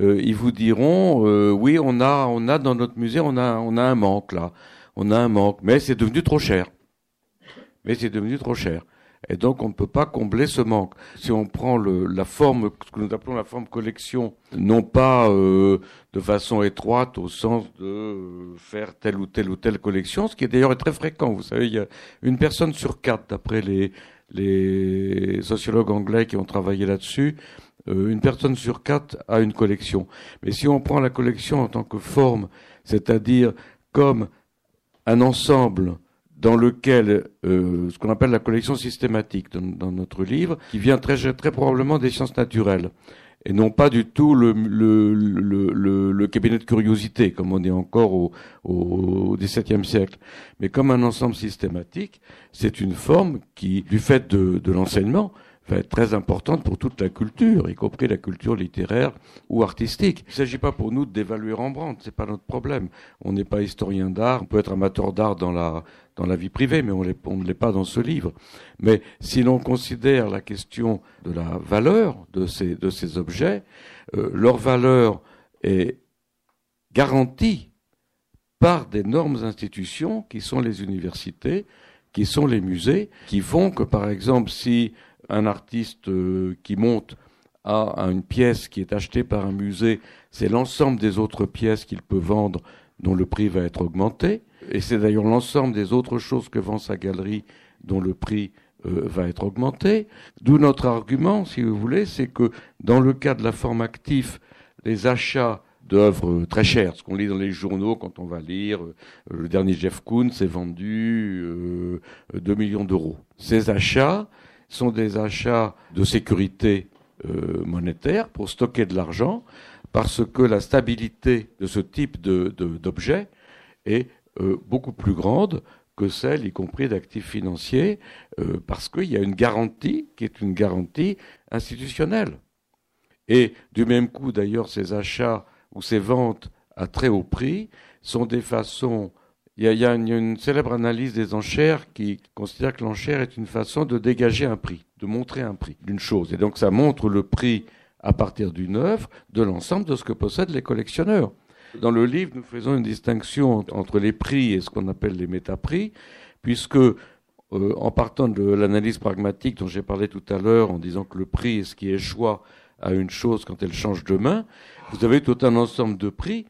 euh, ils vous diront euh, oui, on a, on a dans notre musée, on a, on a un manque là, on a un manque, mais c'est devenu trop cher. Mais c'est devenu trop cher. Et donc, on ne peut pas combler ce manque. Si on prend le, la forme, ce que nous appelons la forme collection, non pas euh, de façon étroite au sens de euh, faire telle ou telle ou telle collection, ce qui est d'ailleurs très fréquent. Vous savez, il y a une personne sur quatre, d'après les, les sociologues anglais qui ont travaillé là-dessus, euh, une personne sur quatre a une collection. Mais si on prend la collection en tant que forme, c'est-à-dire comme un ensemble dans lequel euh, ce qu'on appelle la collection systématique dans, notre livre, qui vient très, très probablement des sciences naturelles et non pas du tout le, le, le, le, cabinet de curiosité, comme on est encore au, au XVIIe siècle, mais comme un ensemble systématique, c'est une forme qui, du fait de, de l'enseignement, être très importante pour toute la culture, y compris la culture littéraire ou artistique. Il ne s'agit pas pour nous d'évaluer Rembrandt, c'est pas notre problème. On n'est pas historien d'art, on peut être amateur d'art dans la, dans la vie privée, mais on, on ne l'est pas dans ce livre. Mais si l'on considère la question de la valeur de ces, de ces objets, euh, leur valeur est garantie par d'énormes institutions qui sont les universités, qui sont les musées, qui font que, par exemple, si un artiste euh, qui monte à une pièce qui est achetée par un musée, c'est l'ensemble des autres pièces qu'il peut vendre dont le prix va être augmenté. Et c'est d'ailleurs l'ensemble des autres choses que vend sa galerie dont le prix euh, va être augmenté. D'où notre argument, si vous voulez, c'est que dans le cas de la forme active, les achats d'œuvres très chères, ce qu'on lit dans les journaux quand on va lire euh, le dernier Jeff Koons est vendu 2 millions d'euros. Ces achats, sont des achats de sécurité euh, monétaire pour stocker de l'argent, parce que la stabilité de ce type d'objet est euh, beaucoup plus grande que celle, y compris d'actifs financiers, euh, parce qu'il y a une garantie qui est une garantie institutionnelle. Et du même coup, d'ailleurs, ces achats ou ces ventes à très haut prix sont des façons il y, a, une, célèbre analyse des enchères qui considère que l'enchère est une façon de dégager un prix, de montrer un prix d'une chose. Et donc ça montre le prix à partir d'une œuvre de l'ensemble de ce que possèdent les collectionneurs. Dans le livre, nous faisons une distinction entre les prix et ce qu'on appelle les métaprix, puisque euh, en partant de l'analyse pragmatique dont j'ai parlé tout à l'heure, en disant que le prix est ce qui choix à une chose quand elle change de main, vous avez tout un ensemble de prix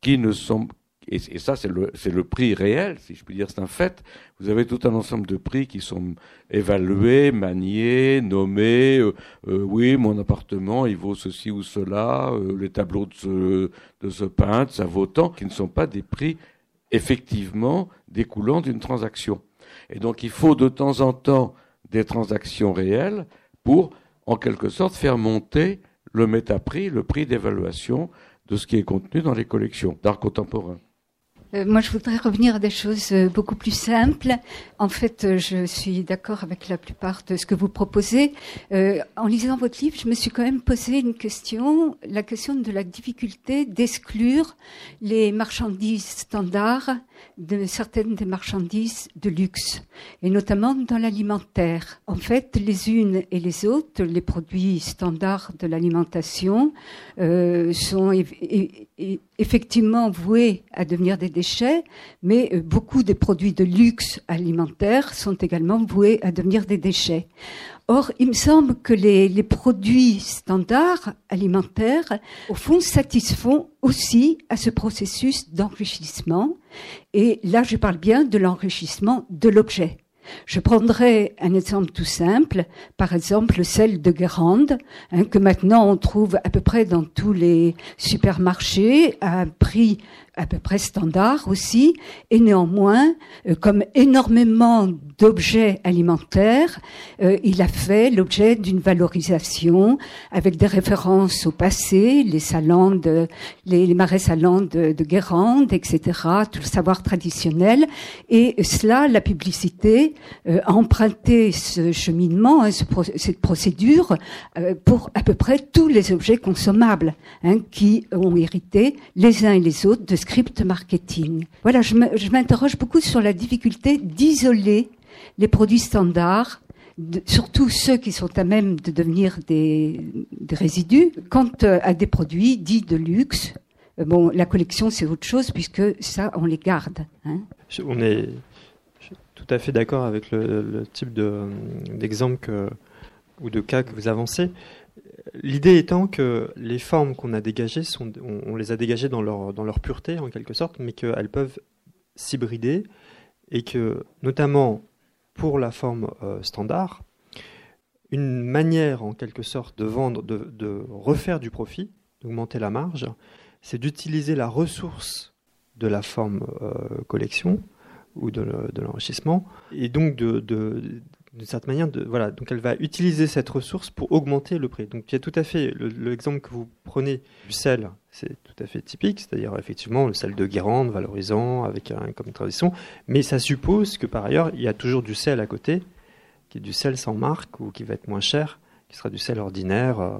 qui ne sont et, ça, c'est le, prix réel, si je puis dire, c'est un fait. Vous avez tout un ensemble de prix qui sont évalués, maniés, nommés. Euh, euh, oui, mon appartement, il vaut ceci ou cela. Euh, les tableaux de ce, de ce peintre, ça vaut tant, qui ne sont pas des prix effectivement découlant d'une transaction. Et donc, il faut de temps en temps des transactions réelles pour, en quelque sorte, faire monter le métaprix, le prix d'évaluation de ce qui est contenu dans les collections d'art contemporain. Euh, moi, je voudrais revenir à des choses euh, beaucoup plus simples. En fait, euh, je suis d'accord avec la plupart de ce que vous proposez. en lisant votre livre, je me suis quand même posé une question, la question de la difficulté d'exclure les marchandises standards de certaines des marchandises de luxe, et notamment dans l'alimentaire. En fait, les unes et les autres, les produits standards de l'alimentation, euh, sont effectivement voués à devenir des déchets, mais euh, beaucoup des produits de luxe alimentaire sont également voués à devenir des déchets. Or, il me semble que les, produits standards alimentaires, au fond, satisfont aussi à ce processus d'enrichissement. Et là, je parle bien de l'enrichissement de l'objet. Je prendrai un exemple tout simple, par exemple celle de Guérande, hein, que maintenant on trouve à peu près dans tous les supermarchés à un prix à peu près standard aussi, et néanmoins, euh, comme énormément d'objets alimentaires, euh, il a fait l'objet d'une valorisation avec des références au passé, les salandes, les, marais salandes de, de Guérande, etc., tout le savoir traditionnel, et cela, la publicité euh, a emprunté ce cheminement, hein, ce, cette procédure pour à peu près tous les objets consommables hein, qui ont hérité les uns et les autres de script marketing. Voilà, je m'interroge beaucoup sur la difficulté d'isoler les produits standards surtout ceux qui sont à même de devenir des, résidus, quant euh, à des produits dits de luxe. Euh, bon, la collection, c'est autre chose, puisque ça, on les garde. Hein. On est tout à fait d'accord avec le, type d'exemple ou de cas que vous avancez. L'idée étant que les formes qu'on a dégagées, on, les a dégagées dans leur, dans leur pureté en quelque sorte, mais qu'elles peuvent s'hybrider et que notamment pour la forme euh, standard, une manière en quelque sorte de vendre, de, refaire du profit, d'augmenter la marge, c'est d'utiliser la ressource de la forme euh, collection ou de, l'enrichissement, et donc de, d'une certaine manière, voilà, donc elle va utiliser cette ressource pour augmenter le prix. Donc il y a tout à fait l'exemple que vous prenez du sel, c'est tout à fait typique, c'est-à-dire effectivement le sel de Guérande valorisant avec un, comme tradition, mais ça suppose que par ailleurs il y a toujours du sel à côté, qui est du sel sans marque ou qui va être moins cher, qui sera du sel ordinaire. Euh,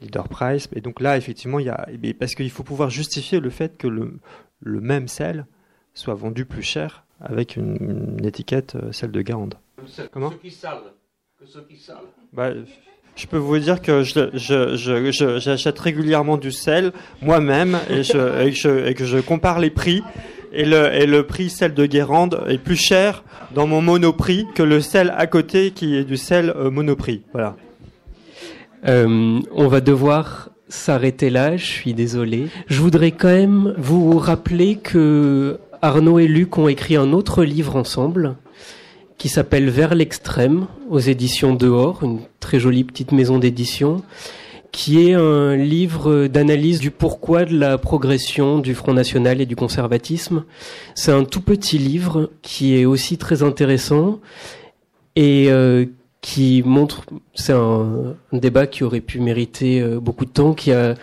leader price et donc là effectivement il y a parce qu'il faut pouvoir justifier le fait que le, même sel soit vendu plus cher avec une, étiquette euh, celle de Guérande. Comment Ceux qui salent. Que ceux qui salent. Bah, je peux vous dire que j'achète je, régulièrement du sel moi-même et, et, que je compare les prix. Et le, et le prix sel de Guérande est plus cher dans mon monoprix que le sel à côté qui est du sel euh, monoprix. Voilà. Euh, on va devoir s'arrêter là, je suis désolé. Je voudrais quand même vous rappeler que Arnaud et Luc ont écrit un autre livre ensemble qui s'appelle Vers l'extrême aux éditions Dehors, une très jolie petite maison d'édition, qui est un livre d'analyse du pourquoi de la progression du Front National et du conservatisme. C'est un tout petit livre qui est aussi très intéressant et euh, qui montre, c'est un, débat qui aurait pu mériter euh, beaucoup de temps, qui a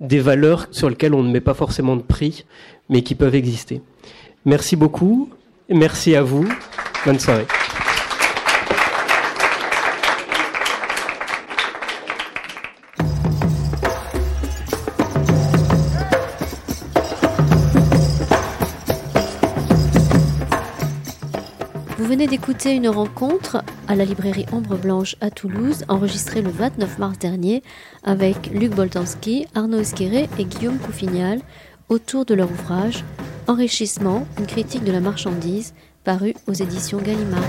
des valeurs sur lesquelles on ne met pas forcément de prix, mais qui peuvent exister. Merci beaucoup, merci à vous. Bonne soirée. Vous venez d'écouter une rencontre à la librairie Ombre Blanche à Toulouse, enregistrée le 29 mars dernier avec Luc Boltanski, Arnaud Esqueré et Guillaume Couffignal autour de leur ouvrage Enrichissement, une critique de la marchandise, paru aux éditions Gallimard.